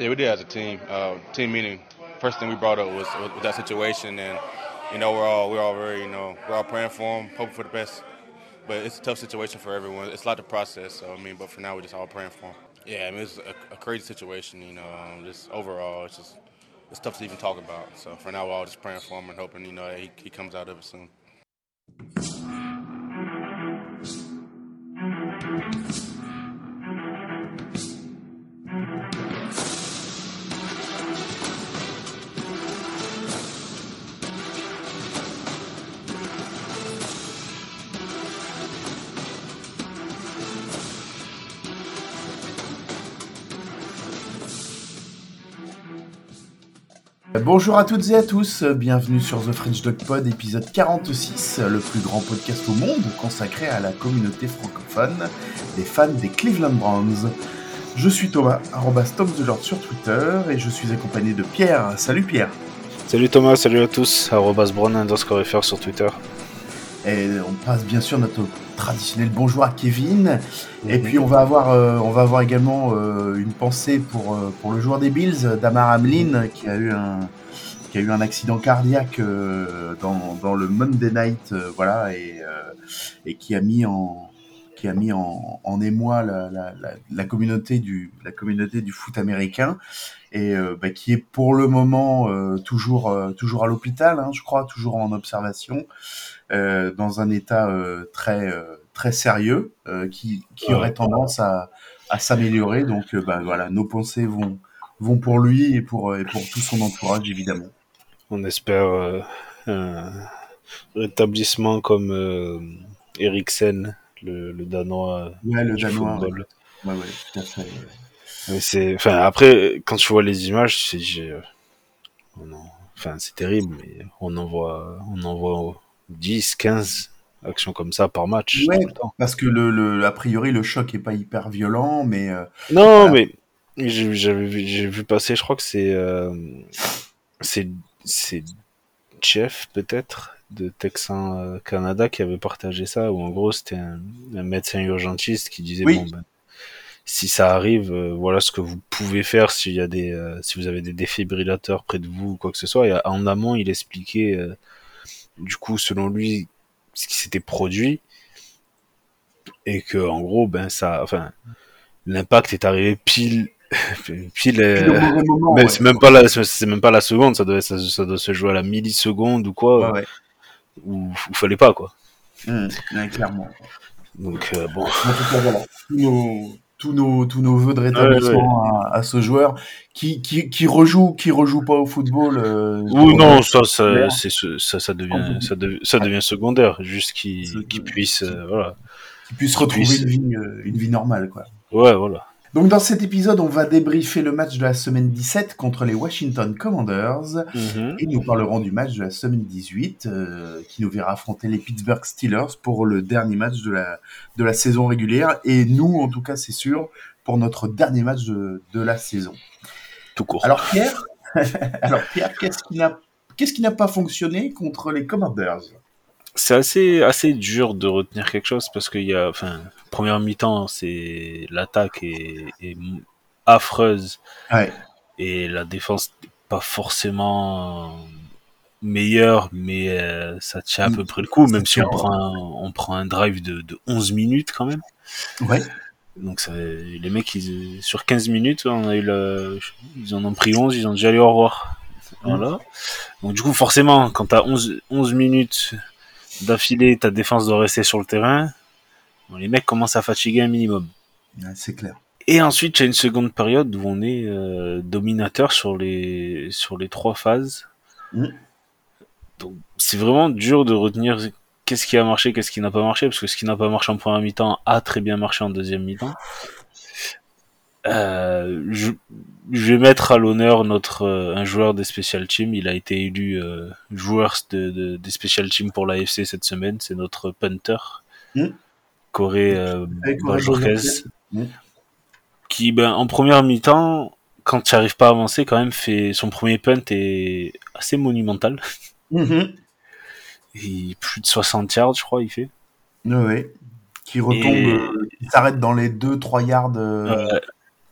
Yeah, we did as a team. Uh, team meeting. First thing we brought up was, was, that situation, and you know we're all we're all very you know we're all praying for him, hoping for the best. But it's a tough situation for everyone. It's a lot to process. So I mean, but for now we're just all praying for him. Yeah, I mean it's a, a crazy situation. You know, um, just overall, it's just it's tough to even talk about. So for now, we're all just praying for him and hoping you know that he, he comes out of it soon. Bonjour à toutes et à tous, bienvenue sur The French Dog Pod, épisode 46, le plus grand podcast au monde consacré à la communauté francophone des fans des Cleveland Browns. Je suis Thomas, arrobas sur Twitter, et je suis accompagné de Pierre. Salut Pierre Salut Thomas, salut à tous, arrobas Brown underscore FR sur Twitter. Et on passe bien sûr notre traditionnel bonjour à Kevin. Et puis on va avoir, euh, on va avoir également euh, une pensée pour, euh, pour le joueur des Bills, Damar Hamlin, qui a eu un, qui a eu un accident cardiaque dans, dans, le Monday Night, voilà, et, et qui a mis en, qui a mis en, en émoi la, la, la, communauté du, la communauté du foot américain et bah, qui est pour le moment toujours, toujours à l'hôpital, hein, je crois, toujours en observation. Euh, dans un état euh, très euh, très sérieux qui, qui aurait tendance à, à s'améliorer. Donc bah, voilà, nos pensées vont vont pour lui et pour et pour tout son entourage évidemment. On espère un rétablissement comme Eriksen, le, le danois. Ouais, le danois. Ouais, ouais, tout à fait. Mais c'est, enfin, après, quand tu vois les images, c'est, enfin, c'est terrible, mais on en voit, on en voit 10, 15 actions comme ça par match. Ouais, parce que le, le, a priori le choc est pas hyper violent, mais. Euh, non, mais j'ai vu, vu passer, je crois que c'est euh, c'est c'est Jeff peut-être de Texan euh, Canada qui avait partagé ça, où en gros c'était un, médecin urgentiste qui disait bon ben si ça arrive, voilà ce que vous pouvez faire s'il y a des, si vous avez des défibrillateurs près de vous ou quoi que ce soit. Et en amont, il expliquait du coup, selon lui, ce qui s'était produit et que en gros, ben ça, enfin, l'impact est arrivé pile, pile. Euh, mais c'est même pas la, c'est même pas la seconde, ça doit, ça, doit se jouer à la milliseconde ou quoi, ouais, où, fallait pas quoi. Mmh, clairement. Donc euh, bon. tous nos, tous nos vœux de rétablissement À, ce joueur qui, qui, qui rejoue, qui rejoue pas au football. Euh, oui, non, ça, ça, c'est, ça, ça devient, ça, ça devient secondaire, juste qu'il, puisse, euh, voilà. Qu'il puisse retrouver Une, vie, euh, une vie normale, quoi. Ouais, voilà. Donc dans cet épisode, on va débriefer le match de la semaine 17 contre les Washington Commanders mhm. et nous parlerons du match de la semaine 18 euh, qui nous verra affronter les Pittsburgh Steelers pour le dernier match de la, de la saison régulière et nous, en tout cas, c'est sûr, pour notre dernier match de, de la saison. Tout court. Alors Pierre, alors Pierre, qu'est-ce qui n'a qu'est-ce qui n'a pas fonctionné contre les Commanders? C'est assez assez dur de retenir quelque chose parce qu'il y a enfin première mi-temps c'est l'attaque est, est, affreuse. Ouais. et la défense pas forcément meilleure mais euh, ça tient à peu près le coup même si on prend un, on prend un drive de, de 11 minutes quand même. Ouais. Donc ça, les mecs ils, sur 15 minutes on a eu le, ils en ont pris 11 ils ont déjà allé au revoir. Voilà. Donc du coup forcément quand t'as 11 11 minutes d'affilée, ta défense doit rester sur le terrain. les mecs commencent à fatiguer un minimum. c'est clair. Et ensuite, il y a une seconde période où on est euh, dominateur sur les sur les trois phases. Mm. Donc, c'est vraiment dur de retenir qu'est-ce qui a marché, qu'est-ce qui n'a pas marché, parce que ce qui n'a pas marché en première mi-temps a très bien marché en deuxième mi-temps. Euh, je, je, vais mettre à l'honneur notre euh, un joueur des special teams. Il a été élu euh, joueur de, de, des special teams pour l'AFC cette semaine. C'est notre punter, mmh. Corée euh, mmh. qui ben, en première mi-temps, quand tu n'arrives pas à avancer, quand même fait son premier punt est assez monumental. Mmh. Et plus de 60 yards, je crois, il fait. Oui, qui retombe, il s'arrête dans les 2-3 yards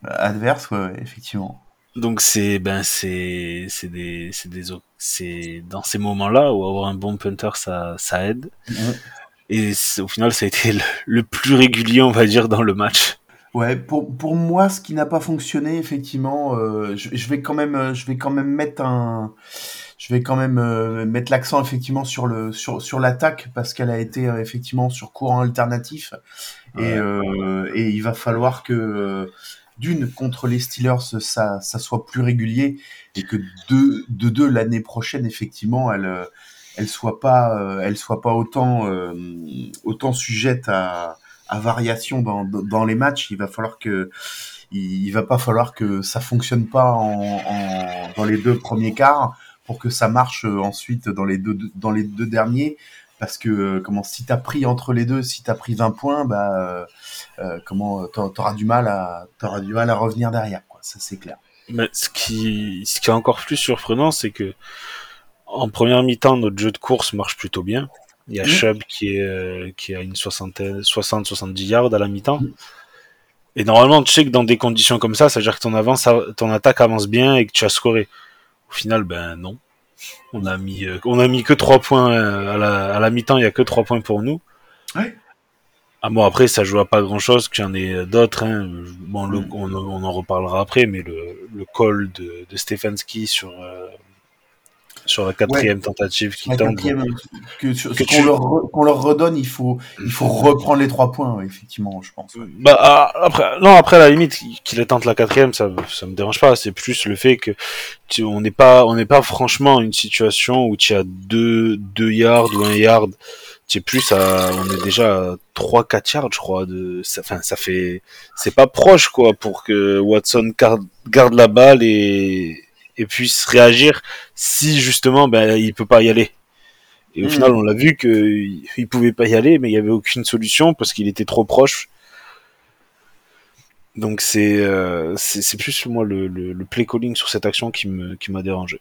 adverse, ouais, effectivement. Donc c'est ben c'est c'est des c'est des c'est dans ces moments-là où avoir un bon punter ça ça aide. Et au final ça a été le, plus régulier on va dire dans le match. Ouais, pour, pour moi, ce qui n'a pas fonctionné, effectivement, euh, je, je, vais quand même, je vais quand même mettre un, je vais quand même euh, mettre l'accent effectivement sur le sur sur l'attaque parce qu'elle a été euh, effectivement sur courant alternatif et euh, et il va falloir que d'une contre les Steelers ça soit plus régulier et que de deux l'année prochaine effectivement elle elle soit pas elle soit pas autant autant sujette à variation dans, les matchs. Il va falloir que il, va pas falloir que ça fonctionne pas dans les deux premiers quarts pour que ça marche ensuite dans les deux derniers parce que comment si t'as pris entre les deux si t'as pris 20 points bah euh, comment t'auras du mal à t'auras du mal à revenir derrière quoi. Ça c'est clair. Mais ce qui ce qui est encore plus surprenant c'est que en première mi-temps notre jeu de course marche plutôt bien. Il y a Chubb qui est qui a une soixantaine 60 70 yards à la mi-temps. Et normalement tu sais que dans des conditions comme ça ça veut dire que ton avance ton attaque avance bien et que tu as scoré. Au final, ben non. On a mis, euh, on a mis que 3 points euh, à la, à la mi-temps, il y a que 3 points pour nous. Ouais. Ah bon, après, ça joue à pas grand chose, qu'il y en ait d'autres. Hein. Bon, le, mm. on, on, en reparlera après, mais le, le call de, de Stefanski sur, euh, sur la quatrième tentative qui tente. qu'on leur, redonne, il faut, il faut reprendre les trois points, effectivement, je pense. Bah, ah, après, non, après, la limite, qu'il tente la quatrième, ça, ça me dérange pas. C'est plus le fait que tu, on n'est pas, on n'est pas franchement une situation où tu as deux, deux yards ou un yard. Tu es plus à, on est déjà à 3, 4 yards, je crois, de, enfin, ça fait, c'est pas proche, quoi, pour que Watson garde, garde la balle et, et puisse réagir si justement ben il peut pas y aller. Et au hmm. final, on l'a vu que il pouvait pas y aller, mais il y avait aucune solution parce qu'il était trop proche. Donc c'est euh, c'est plus moi le, le, le, play calling sur cette action qui me qui m'a dérangé.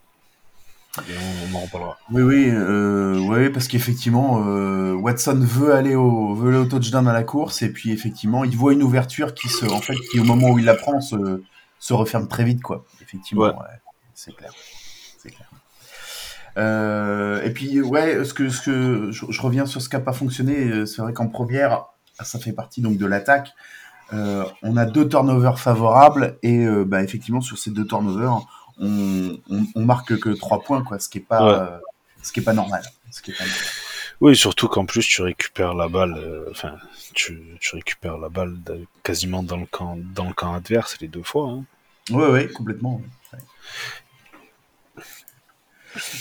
on, en reparlera. Oui oui euh, ouais parce qu'effectivement euh, Watson veut aller au veut aller au touchdown à la course et puis effectivement il voit une ouverture qui se en fait qui au moment où il la prend se, se referme très vite quoi. Effectivement. Ouais c'est clair. C'est clair. Euh, et puis, ouais, ce que, ce que je, reviens sur ce qui n'a pas fonctionné. Euh, c'est vrai qu'en première, ça fait partie donc de l'attaque. Euh, on a deux turnovers favorables et bah, effectivement sur ces deux turnovers, on, on, marque que trois points, quoi, ce qui est pas, ce qui est pas normal. Ce qui est pas normal. Oui, surtout qu'en plus tu récupères la balle, enfin tu, tu, récupères la balle quasiment dans le camp, dans le camp adverse les deux fois. Hein. Oui, oui, complètement.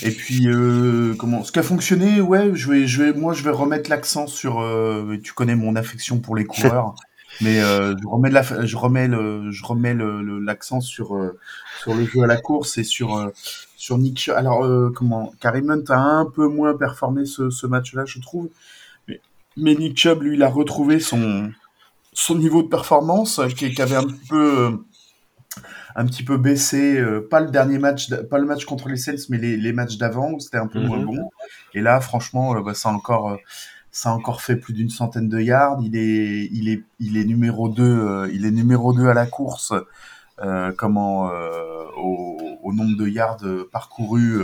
Et puis, euh, comment Ce qui a fonctionné, ouais, je vais, je vais, moi, je vais remettre l'accent sur. Euh, tu connais mon affection pour les coureurs, mais euh, je remets, la, je remets le, je remets l'accent sur sur le jeu à la course et sur sur Nick. Alors, comment Karim Hunt a un peu moins performé ce, ce match-là, je trouve. Mais, mais Nick Chubb, lui, il a retrouvé son son niveau de performance qui, qui avait un peu un petit peu baissé, euh, pas le dernier match, pas le match contre les Saints, mais les, les matchs d'avant où c'était un peu moins mhm. bon. Et là, franchement, euh, bah, ça a encore, euh, ça a encore fait plus d'une centaine de yards. Il est, il est, il est numéro 2 il est numéro 2 à la course. comment au, au, nombre de yards parcourus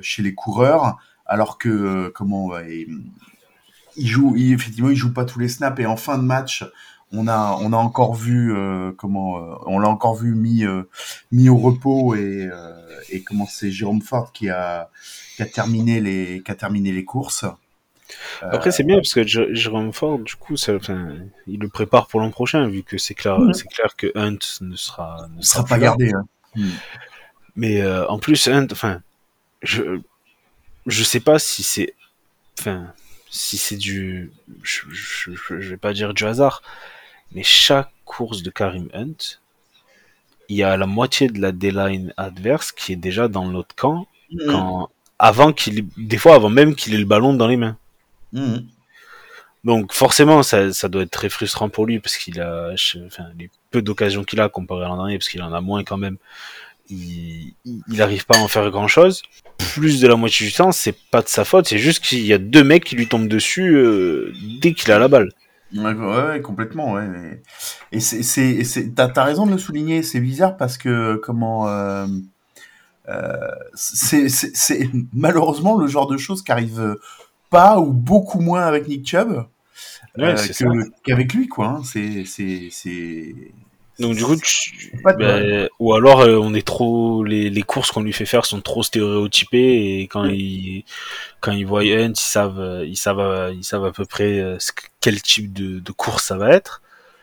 chez les coureurs, alors que comment il joue, il, effectivement, il joue pas tous les snaps et en fin de match, on a on a encore vu euh, comment euh, on l'a encore vu mis euh, mis au repos et et comment c'est Jérôme Ford qui a qui a terminé les qui a terminé les courses. Après c'est bien parce que Jérôme Ford du coup ça, enfin, il le prépare pour l'an prochain vu que c'est clair c'est clair que Hunt ne sera ne sera, pas gardé. Hein. Hmm. Mais en plus Hunt enfin je je sais pas si c'est enfin si c'est du je, je, je, vais pas dire du hasard mais chaque course de Karim Hunt, il y a la moitié de la D-line adverse qui est déjà dans l'autre camp, mm. quand, avant qu'il, des fois avant même qu'il ait le ballon dans les mains. Mm. Donc forcément, ça, ça, doit être très frustrant pour lui parce qu'il a, enfin, les peu d'occasions qu'il a comparé à l'an dernier, parce qu'il en a moins quand même. Il, il arrive pas à en faire grand chose. Plus de la moitié du temps, c'est pas de sa faute, c'est juste qu'il y a deux mecs qui lui tombent dessus euh, dès qu'il a la balle. Ouais, complètement, ouais. Et c'est, c'est, t'as, as raison de le souligner, c'est bizarre parce que, comment, euh, euh, c'est, c'est, malheureusement le genre de choses qui arrive pas ou beaucoup moins avec Nick Chubb euh, qu'avec lui, quoi. Hein. C'est, c'est, c'est, donc du coup, ben, ou alors euh, on est trop les, les courses qu'on lui fait faire sont trop stéréotypées et quand ils quand ils voient Hunt, ils savent ils savent ils savent à peu près euh, quel type de, de course ça va être.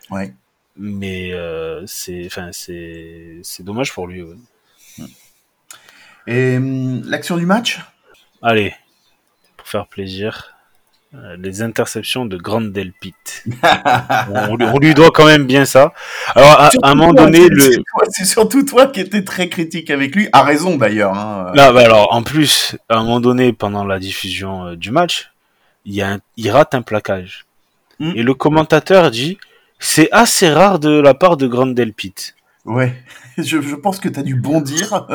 Ouais. Mais euh, c'est enfin c'est c'est dommage pour lui. Et hum, l'action du match? Allez, pour faire plaisir. Euh, les interceptions de Grande Delpit. on, lui doit quand même bien ça. Alors, à, un moment donné, le... c'est surtout toi qui étais très critique avec lui, à raison d'ailleurs. Hein. Là, bah alors, en plus, à un moment donné, pendant la diffusion euh, du match, il, y a il rate un plaquage. Hmm. Et le commentateur dit, c'est assez rare de la part de Grande Delpit. Ouais, je, je, pense que tu as dû bondir.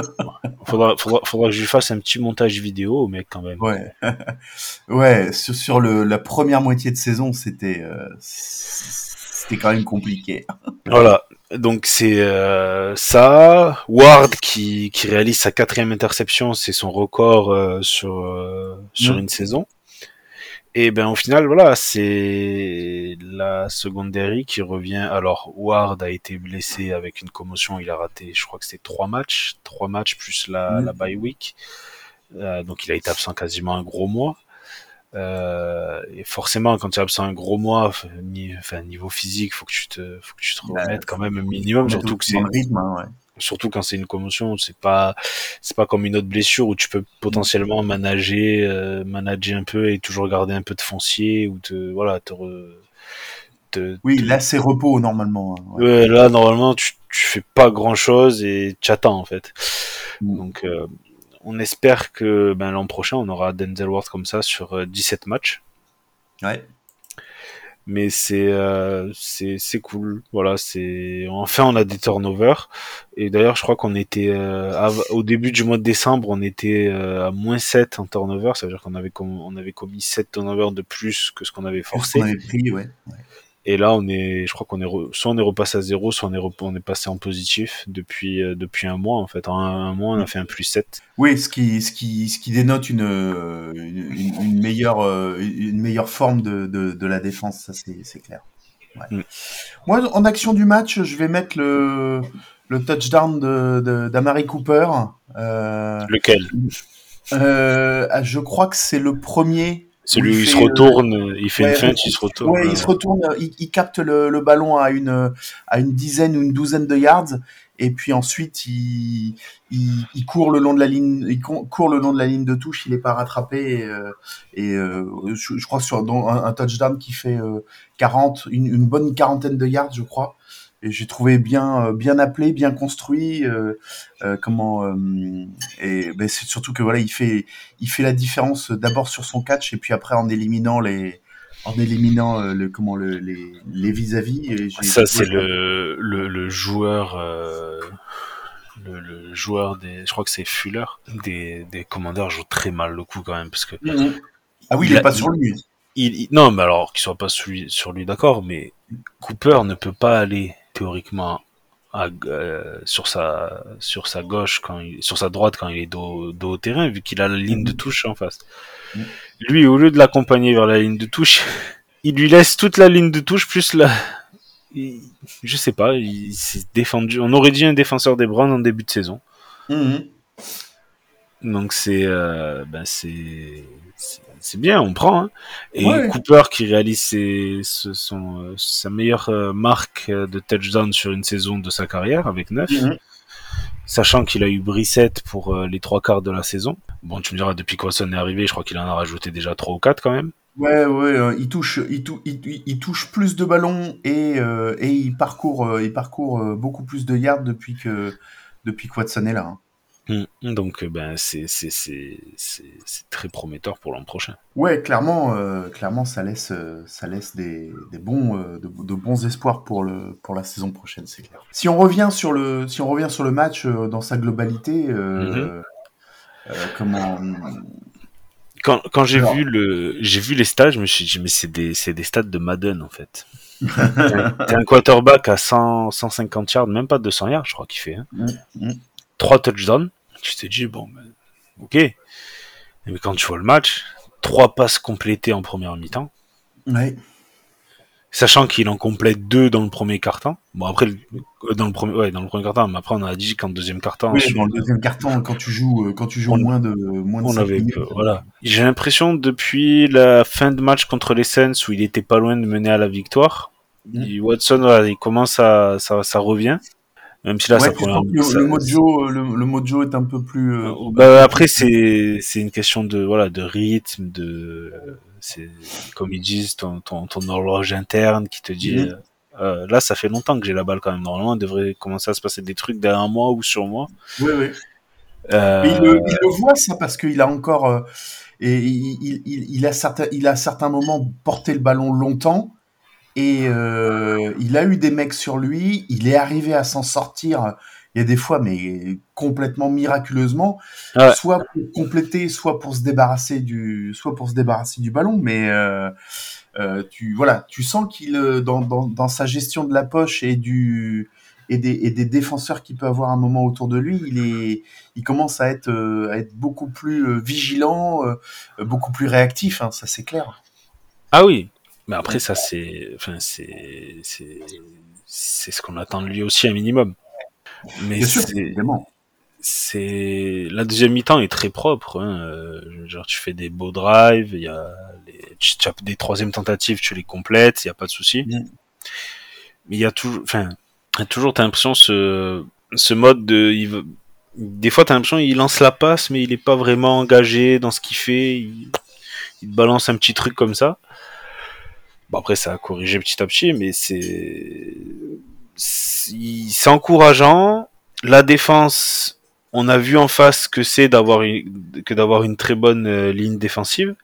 faudra, faudra, faudra, que je lui fasse un petit montage vidéo, mec, quand même. Ouais, ouais sur, sur le, la première moitié de saison, c'était euh, c'était quand même compliqué. voilà, donc c'est euh, ça. Ward qui, qui réalise sa quatrième interception, c'est son record euh, sur, sur mm. une saison. Et ben au final, voilà, c'est la secondary qui revient. Alors Ward a été blessé avec une commotion, il a raté, je crois que c'est trois matchs, trois matchs plus la, la bye week. Euh, donc il a été absent quasiment un gros mois. Euh, et forcément, quand tu es absent un gros mois, enfin niveau physique, faut que tu te, faut que tu te bah, remettes quand même un minimum, surtout que c'est rythme, hein, ouais surtout quand c'est une commotion, c'est pas c'est pas comme une autre blessure où tu peux potentiellement manager euh, manager un peu et toujours garder un peu de foncier ou te voilà te, oui là c'est repos normalement hein, ouais. là normalement tu tu fais pas grand chose et tu attends en fait mm. donc euh, on espère que ben, l'an prochain on aura Denzel Ward comme ça sur 17 euh, matchs ouais mais c'est euh, c'est c'est cool. Voilà c'est enfin on a des turnovers. Et d'ailleurs je crois qu'on était euh, au début du mois de décembre on était euh, à moins 7 en turnover. Ça veut dire qu'on avait on avait commis 7 turnovers de plus que ce qu'on avait forcé. Avait pris. Et là, on est, je crois qu'on est, soit on est repassé à zéro, soit on est, on est passé en positif depuis, euh, depuis un mois, en fait. En un, mois, on a fait un plus 7. Oui, ce qui, ce qui, ce qui dénote une, une, une meilleure, euh, une meilleure forme de, de, de la défense, ça c'est clair. Ouais. Mm. Moi, en action du match, je vais mettre le, le touchdown de d'Amari Cooper. Euh, Lequel? euh, Je crois que c'est le premier celui où il, se retourne, il fait une feinte, il se retourne. Ouais, il se retourne, il, capte le, ballon à une, à une dizaine ou une douzaine de yards, et puis ensuite il, il, court le long de la ligne, il court le long de la ligne de touche, il est pas rattrapé, et, euh, et euh, je, crois sur un, touchdown qui fait 40, euh, une, une bonne quarantaine de yards, je crois et j'ai trouvé bien euh, bien appelé, bien construit. Euh, euh, comment euh, et ben, c'est surtout que voilà, il fait il fait la différence d'abord sur son catch et puis après en éliminant les en éliminant le comment le, les les vis-à-vis. Ça c'est le, le, le joueur. Le, le, joueur des, je crois que c'est Fuller, des, des commandeurs joue très mal le coup quand même parce que. Mhm. Ah oui, il, est pas sur lui. Il, non, mais alors qu'il soit pas sur lui, sur lui d'accord, mais Cooper ne peut pas aller théoriquement à, euh, sur sa sur sa gauche quand il, sur sa droite quand il est dos, dos au terrain vu qu'il a la ligne de touche en face. Lui au lieu de l'accompagner vers la ligne de touche, il lui laisse toute la ligne de touche plus la je sais pas, il s'est défendu. On aurait dit un défenseur des Browns en début de saison. Mhm. Donc c'est euh, ben c'est c'est bien, on prend. Hein. Et Cooper qui réalise ses, son, euh, sa meilleure euh, marque euh, de touchdown sur une saison de sa carrière avec 9. Mhm. Sachant qu'il a eu Brissette pour les trois quarts de la saison. Bon, tu me diras, depuis que Watson est arrivé, je crois qu'il en a rajouté déjà trois ou quatre quand même. Ouais, ouais, il touche, il, il, il, touche plus de ballons et, et il parcourt, il parcourt beaucoup plus de yards depuis que depuis que Watson est là. Hein. Mm. Donc, euh, ben, c'est très prometteur pour l'an prochain. Ouais, clairement, euh, clairement, ça laisse, euh, ça laisse des, des bons, de, bons espoirs pour le, pour la saison prochaine, c'est clair. Si on revient sur le, si on revient sur le match dans sa globalité, mm-hmm. comment, quand, quand j'ai vu le, j'ai vu les stats, je me suis dit, mais c'est des, c'est des stats de Madden, en fait. T'es un quarterback à 100, 150 yards, même pas 200 yards, je crois qu'il fait. Hein. Mm, mm. Trois touchdowns. Tu te dis, bon, ben, ok. Mais quand tu vois le match, trois passes complétées en première mi-temps. Ouais. Sachant qu'il en complète deux dans le premier carton. Bon après euh, dans le premier ouais dans le premier carton, mais après on a dit qu'en deuxième carton Oui, dans le deuxième carton, quand tu joues, euh, quand tu joues On- moins de moins de on avait minutes, peu, voilà. J'ai l'impression depuis la fin de match contre les Saints où il était pas loin de mener à la victoire, Mm. il- Watson voilà, il commence à ça, ça revient. Même si là Ouais, sens que le, ça- le mojo, le, le mojo est un peu plus. euh, Bah, après c'est c'est une question de voilà de rythme de c'est comme ils disent ton, ton, ton horloge interne qui te dit euh, euh, là ça fait longtemps que j'ai la balle quand même normalement il devrait commencer à se passer des trucs derrière moi ou sur moi Oui, oui. Euh, Mais il, le, il le voit ça parce qu'il a encore et il, il, a certains il a à certains moments porté le ballon longtemps et euh, il a eu des mecs sur lui il est arrivé à s'en sortir il y a des fois mais complètement miraculeusement Ouais. soit pour compléter soit pour se débarrasser du soit pour se débarrasser du ballon mais euh, euh, tu voilà tu sens qu'il euh, dans, dans, dans sa gestion de la poche et du et des, et des défenseurs qu'il peut avoir un moment autour de lui, il est, il commence à être, euh, à être beaucoup plus vigilant, euh, beaucoup plus réactif, hein, ça c'est clair. ah oui mais après ça c'est enfin c'est c'est c'est ce qu'on attend de lui aussi un minimum mais Bien sûr, c'est évidemment. c'est la deuxième mi-temps est très propre. Hein. euh, Genre tu fais des beaux drives, il y a les... tu, as des troisième tentatives, tu les complètes, il y a pas de souci. Mm. Mais il y a toujours, enfin, toujours t'as l'impression ce ce mode de, il veut... des fois t'as l'impression il lance la passe, mais il est pas vraiment engagé dans ce qu'il fait. Il... balance un petit truc comme ça. Bon après ça a corrigé petit à petit, mais c'est c'est encourageant. La défense, on a vu en face que c'est d'avoir une, que d'avoir une très bonne euh, ligne défensive.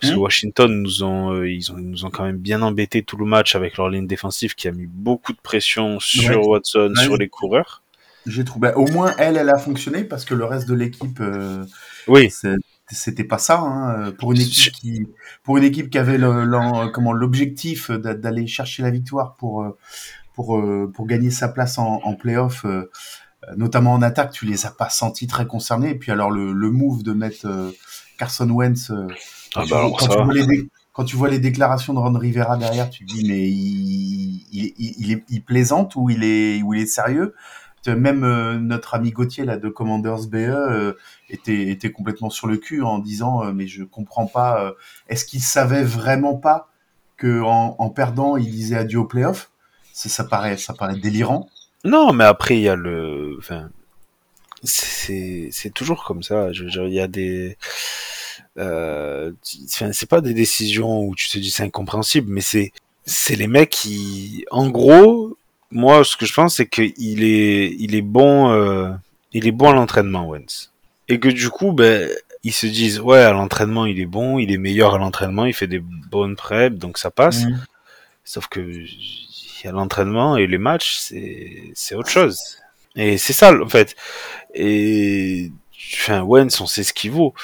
Parce que Mhm. Washington nous ont, euh, ils ont, ils nous ont quand même bien embêté tout le match avec leur ligne défensive qui a mis beaucoup de pression sur Ouais. Watson, Ouais. sur les coureurs. J'ai trouvé, au moins elle, elle a fonctionné parce que le reste de l'équipe, euh, Oui, c'était pas ça. Hein. Pour une équipe qui, pour une équipe qui avait le- l'en- comment l'objectif d'a- d'aller chercher la victoire pour euh, pour euh, pour gagner sa place en, en playoff, euh, notamment en attaque, tu les as pas sentis très concernés. Et puis alors le, le move de mettre euh, Carson Wentz, euh, quand, Ah tu bah vois, quand ça. tu vois les quand tu vois les déclarations de Ron Rivera derrière, tu te dis mais il, il, il, il est, il plaisante ou il est ou il est sérieux? Même euh, notre ami Gauthier là de Commanders BE euh, était complètement sur le cul en disant euh, mais je comprends pas. Est-ce qu'il savait vraiment pas que en, perdant il disait adieu au playoff? Ça, paraît délirant. Non, mais après, il y a le. Enfin, c'est toujours comme ça. Il y a des. C'est pas des décisions où tu te dis c'est incompréhensible, mais c'est c'est les mecs qui, en gros, moi, ce que je pense, c'est qu'il est il est bon, euh, il est bon à l'entraînement, Wentz, et que du coup, ben ils se disent ouais à l'entraînement il est bon, il est meilleur à l'entraînement, il fait des bonnes prep, donc ça passe. Sauf que a l'entraînement et les matchs, c'est c'est autre chose. Et c'est ça en fait. Et enfin Wentz, on sait ce qu'il vaut.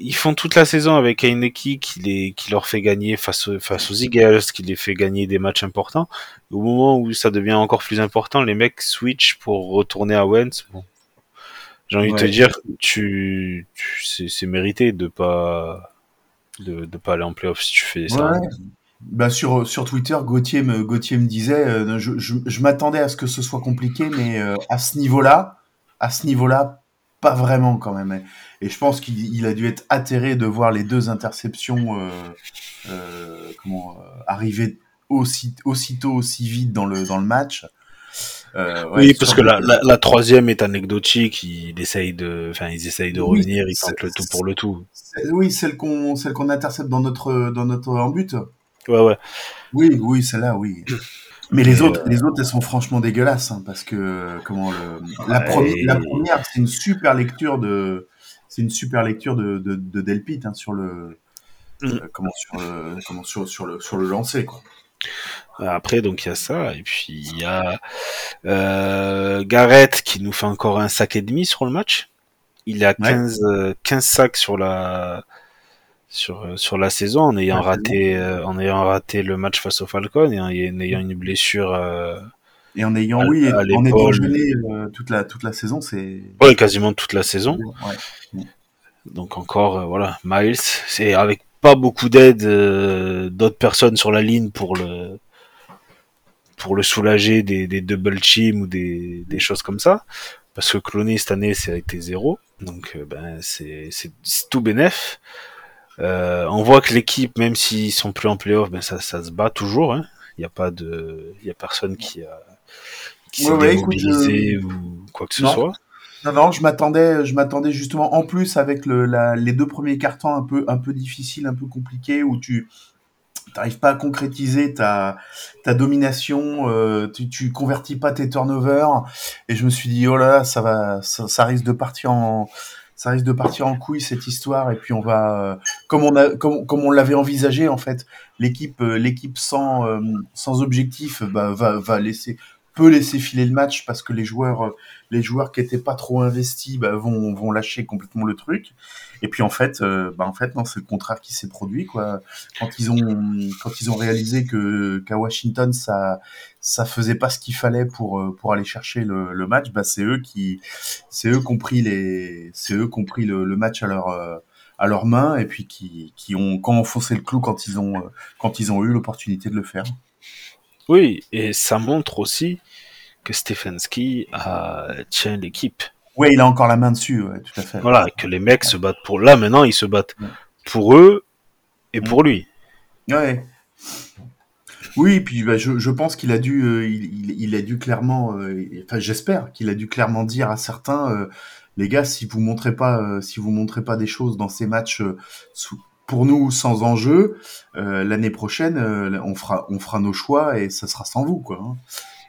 Ils font toute la saison avec Heineke qui les qui leur fait gagner face aux, face aux Eagles, qui les fait gagner des matchs importants. Au moment où ça devient encore plus important, les mecs switch pour retourner à Wentz. Bon. J'ai envie de te dire, tu, tu c'est c'est mérité de pas de, de pas aller en playoff si tu fais ça. Ouais. Bah sur, sur Twitter, Gauthier me, Gauthier me disait, euh, je, je, je m'attendais à ce que ce soit compliqué, mais euh, à ce niveau-là, à ce niveau-là, pas vraiment quand même. Et je pense qu'il il a dû être atterré de voir les deux interceptions euh, euh, comment, euh, arriver aussi, aussitôt aussi vite dans le, dans le match. Euh, ouais, oui, parce que la, la, la troisième est anecdotique. Il essaye de, enfin, ils essayent de Oui, revenir. Ils tentent le tout pour le tout. Oui, celle qu'on celle qu'on intercepte dans notre, dans notre en but. Ouais, ouais. Oui, oui, celle-là, oui. Mais les autres, les autres, elles sont franchement dégueulasses, hein, parce que euh, comment le, la, Ouais. première, la première, c'est une super lecture de, c'est une super lecture de, de, de Delpit hein, sur le, Mm. euh, comment sur le, comment sur, sur le, sur le lancer quoi. Après, donc il y a ça, et puis il y a euh, Garrett qui nous fait encore un sac et demi sur le match. Il Ouais. 15, euh, 15 sacs sur la sur sur la saison en ayant raté en ayant raté le match face au Falcon et en, ayant une blessure et en ayant, oui, en étant gêné toute la toute la saison, c'est. Ouais, quasiment toute la saison. Donc encore, voilà, Miles, c'est avec pas beaucoup d'aide d'autres personnes sur la ligne pour le pour le soulager des, des double team ou des, des choses comme ça. Parce que cloner cette année, ça a été zéro. Donc, euh, ben, c'est, c'est, tout bénef. Euh, on voit que l'équipe, même s'ils sont plus en playoff, ben, ça, ça se bat toujours. Hein. Il n'y a pas de, il y a personne qui a, qui s'est démobilisé ou quoi que ce soit. Non, non, je m'attendais, je m'attendais justement en plus avec le, la, les deux premiers cartons un peu, un peu difficiles, un peu compliqués où tu, t'arrives pas à concrétiser ta, ta domination, euh, tu, tu convertis pas tes turnovers, et je me suis dit oh là, ça va, ça, risque de partir en, ça risque de partir en couille cette histoire, et puis on va, comme on a, comme, comme on l'avait envisagé en fait, l'équipe, euh, l'équipe sans, euh, sans objectif, bah, va, va laisser, peut laisser filer le match parce que les joueurs, les joueurs qui étaient pas trop investis bah, vont, vont lâcher complètement le truc. Et puis en fait, euh, bah, en fait non, c'est le contraire qui s'est produit quoi. Quand ils ont quand ils ont réalisé que qu'à Washington ça ça faisait pas ce qu'il fallait pour euh, pour aller chercher le, match, bah c'est eux qui c'est eux compris les c'est eux compris le, le match à leur euh, à leurs mains et puis qui, qui ont quand enfoncé le clou quand ils ont quand ils ont eu l'opportunité de le faire. Oui, et ça montre aussi que Stefanski a tient l'équipe. Oui, il a encore la main dessus, tout à fait. Voilà, que les mecs se battent pour. Là, maintenant, ils se battent pour eux et pour lui. Ouais. Oui, puis bah, je, je, pense qu'il a dû, euh, il, il, a dû clairement, euh, enfin j'espère qu'il a dû clairement dire à certains, euh, les gars, si vous montrez pas, si vous montrez pas des choses dans ces matchs pour nous sans enjeu, l'année prochaine, on fera, on fera nos choix et ça sera sans vous, quoi. Hein.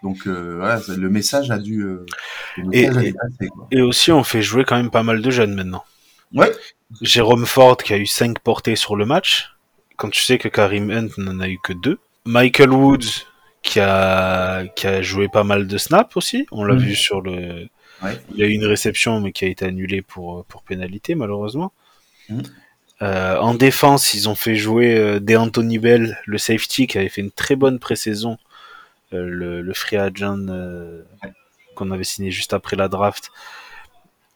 Donc euh, voilà, le message a dû. Euh, et, et, aussi, on fait jouer quand même pas mal de jeunes maintenant. Ouais. Jérôme Ford qui a eu 5 portées sur le match, quand tu sais que Karim Hunt n'en a eu que 2. Michael Woods qui a, qui a joué pas mal de snaps aussi, on l'a mm. vu sur le. Il a eu une réception mais qui a été annulée pour, pour pénalité malheureusement. Mm. Euh, en défense, ils ont fait jouer euh, De Anthony Bell, le safety, qui avait fait une très bonne pré-saison le, le, free agent euh, qu'on avait signé juste après la draft.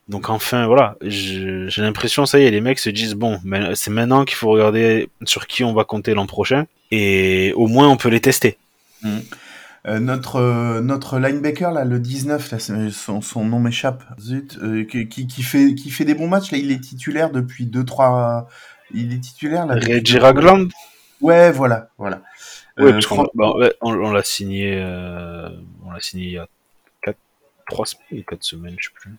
Donc enfin voilà, j'ai l'impression ça y est, les mecs se disent bon, c'est maintenant qu'il faut regarder sur qui on va compter l'an prochain et au moins on peut les tester. Mmh. Euh, notre notre linebacker là, le 19, là, son, son nom m'échappe, zut, qui, qui, fait qui fait des bons matchs là, il est titulaire depuis 2 3 il est titulaire là. Reggie Ragland. Ouais, voilà, voilà. Ouais, euh, bah, on, l'a signé, euh, on l'a signé il y a 4, 3 semaines, 4 semaines, je sais plus.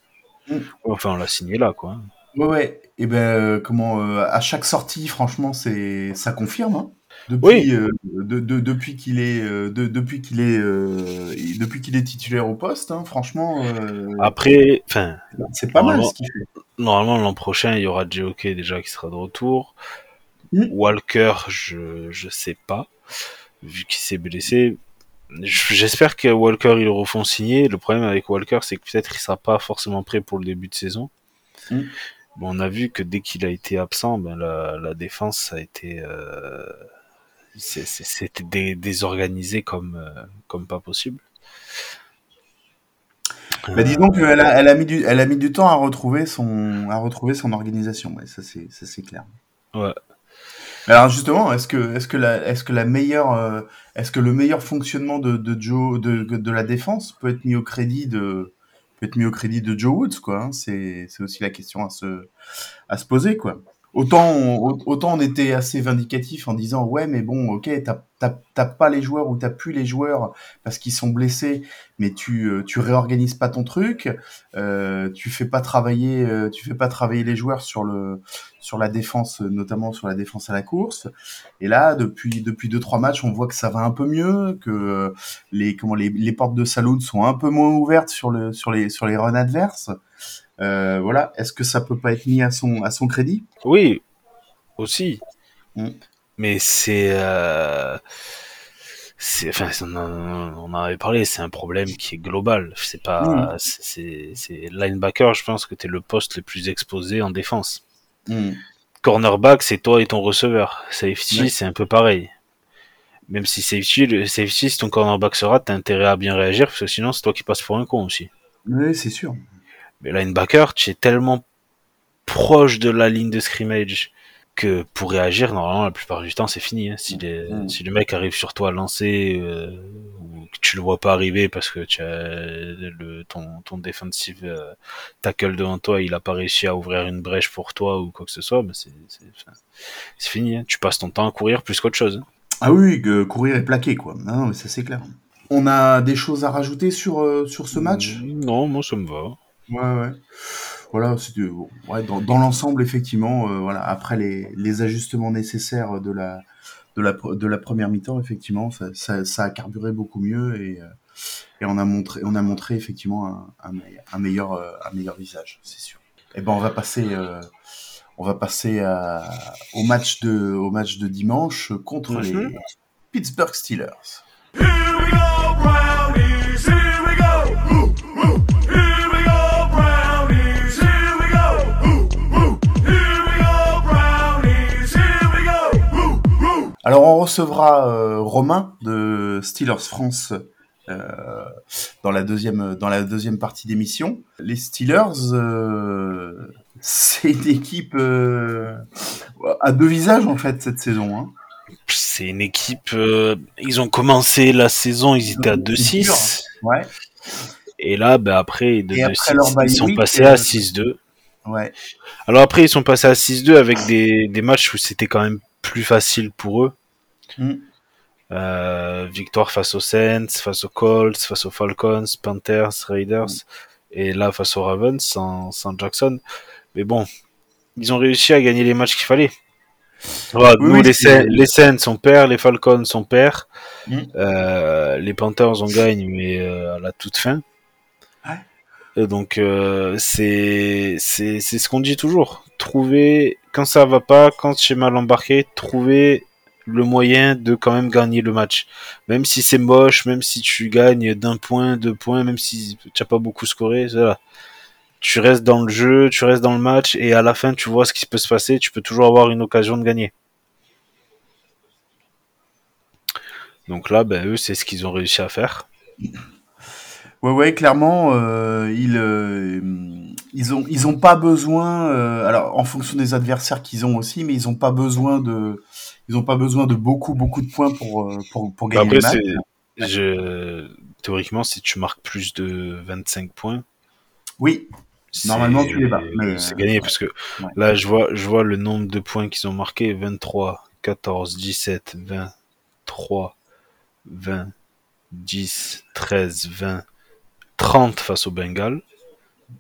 Mm. Enfin, on l'a signé là, quoi. Ouais, ouais. Et ben, euh, comment, à chaque sortie, franchement, c'est, ça confirme. Hein. Depuis, de, de, depuis qu'il est, de, depuis qu'il est, depuis qu'il est titulaire au poste, hein, franchement. Après, enfin, c'est pas mal ce qu'il fait. Normalement, l'an prochain, il y aura JOK déjà qui sera de retour. Mm. Walker, je, je sais pas vu qu'il s'est blessé. J'espère que Walker ils le refont signer. Le problème avec Walker, c'est que peut-être il sera pas forcément prêt pour le début de saison. Mm. Bon, on a vu que dès qu'il a été absent, ben la, la défense ça a été euh, c'était désorganisé comme euh, comme pas possible. Bah, disons qu'elle a, elle a mis du elle a mis du temps à retrouver son à retrouver son organisation. Ouais, ça c'est ça c'est clair. Ouais. Alors justement, est-ce que est-ce que la est-ce que la meilleure euh, est-ce que le meilleur fonctionnement de, de Joe de, de la défense peut être mis au crédit de peut être mis au crédit de Joe Woods quoi hein? C'est aussi la question à se à se poser quoi. Autant on, autant on était assez vindicatif en disant ouais mais bon ok t'as pas les joueurs ou t'as plus les joueurs parce qu'ils sont blessés mais tu euh, tu réorganises pas ton truc euh, tu fais pas travailler euh, tu fais pas travailler les joueurs sur le sur la défense notamment sur la défense à la course. Et là depuis depuis deux trois matchs on voit que ça va un peu mieux que les comment les, les portes de saloon sont un peu moins ouvertes sur le sur les sur les runs adverses euh, voilà, est-ce que ça peut pas être mis à son à son crédit? Oui, aussi. Mm. Mais c'est euh, enfin on, en avait parlé c'est un problème qui est global c'est pas mm. c'est linebacker je pense que tu es le poste le plus exposé en défense mm. cornerback, c'est toi et ton receveur. Safety, c'est un peu pareil. Même si safety, le safety, si ton cornerback se rate, t'as intérêt à bien réagir, parce que sinon, c'est toi qui passes pour un con aussi. Oui, c'est sûr. Mais linebacker, tu es tellement proche de la ligne de scrimmage que pour réagir, normalement, la plupart du temps, c'est fini. Hein. Si, les, Mm. si le mec arrive sur toi lancé, euh, ou que tu le vois pas arriver parce que tu as le, ton, ton defensive euh, tackle devant toi, il a pas réussi à ouvrir une brèche pour toi ou quoi que ce soit, ben c'est fini. hein. Tu passes ton temps à courir plus qu'autre chose. hein. Ah oui, que courir et plaquer, quoi. Non, non, mais ça c'est clair. On a des choses à rajouter sur, euh, sur ce match? Non, moi ça me va. Ouais, ouais. Voilà, bon, ouais, dans, dans l'ensemble, effectivement, euh, voilà, après les, les ajustements nécessaires de la, de la, de la première mi-temps, effectivement, ça, ça, ça a carburé beaucoup mieux et, euh, et on, a montré, on a montré effectivement un, un, meilleur- un meilleur, euh, un meilleur visage, c'est sûr. Et ben on va passer, euh, on va passer à, au, match de, au match de dimanche contre Mhm. les Pittsburgh Steelers. Here we go, Brownies, Alors on recevra euh, Romain de Steelers France euh, dans la deuxième dans la deuxième partie d'émission. Les Steelers, euh, c'est une équipe euh, à deux visages en fait cette saison. Hein. C'est une équipe. euh, ils ont commencé la saison, ils étaient à 2-6. Ouais, Et là, ben après, de Et 2-6, après leur bye ils sont passés euh, à 6-2. Ouais, Alors après, ils sont passés à 6-2 avec des, des matchs où c'était quand même plus facile pour eux. Mm. Euh, victoire face aux Saints, face aux Colts, face aux Falcons, Panthers, Raiders, et là face aux Ravens sans, sans Jackson. Mais bon, ils ont réussi à gagner les matchs qu'il fallait. Voilà, Oui, nous, oui, les, Saints, les Saints sont pères, les Falcons sont pères. Mm. Euh, les Panthers on gagne, mais euh, à la toute fin. Ouais. Donc euh, c'est ce qu'on dit toujours. Trouver quand ça va pas, quand j'ai mal embarqué, trouver le moyen de quand même gagner le match. Même si c'est moche, même si tu gagnes d'un point, deux points, même si tu n'as pas beaucoup scoré, voilà. Tu restes dans le jeu, tu restes dans le match, et à la fin, tu vois ce qui peut se passer, tu peux toujours avoir une occasion de gagner. Donc là, ben, eux, c'est ce qu'ils ont réussi à faire. Ouais, ouais, clairement, euh, ils euh, ils ont ils ont pas besoin. euh, alors en fonction des adversaires qu'ils ont aussi, mais ils ont pas besoin de ils ont pas besoin de beaucoup beaucoup de points pour euh, pour pour gagner Après, le match. je, théoriquement, si tu marques plus de 25 points, Oui, Normalement, tu les bats, mais, c'est euh, gagné ouais. parce que Ouais. là, je vois, je vois le nombre de points qu'ils ont marqué 23, 14, 17, 20, 3, 20, 10, 13, 20, 30 face au Bengals.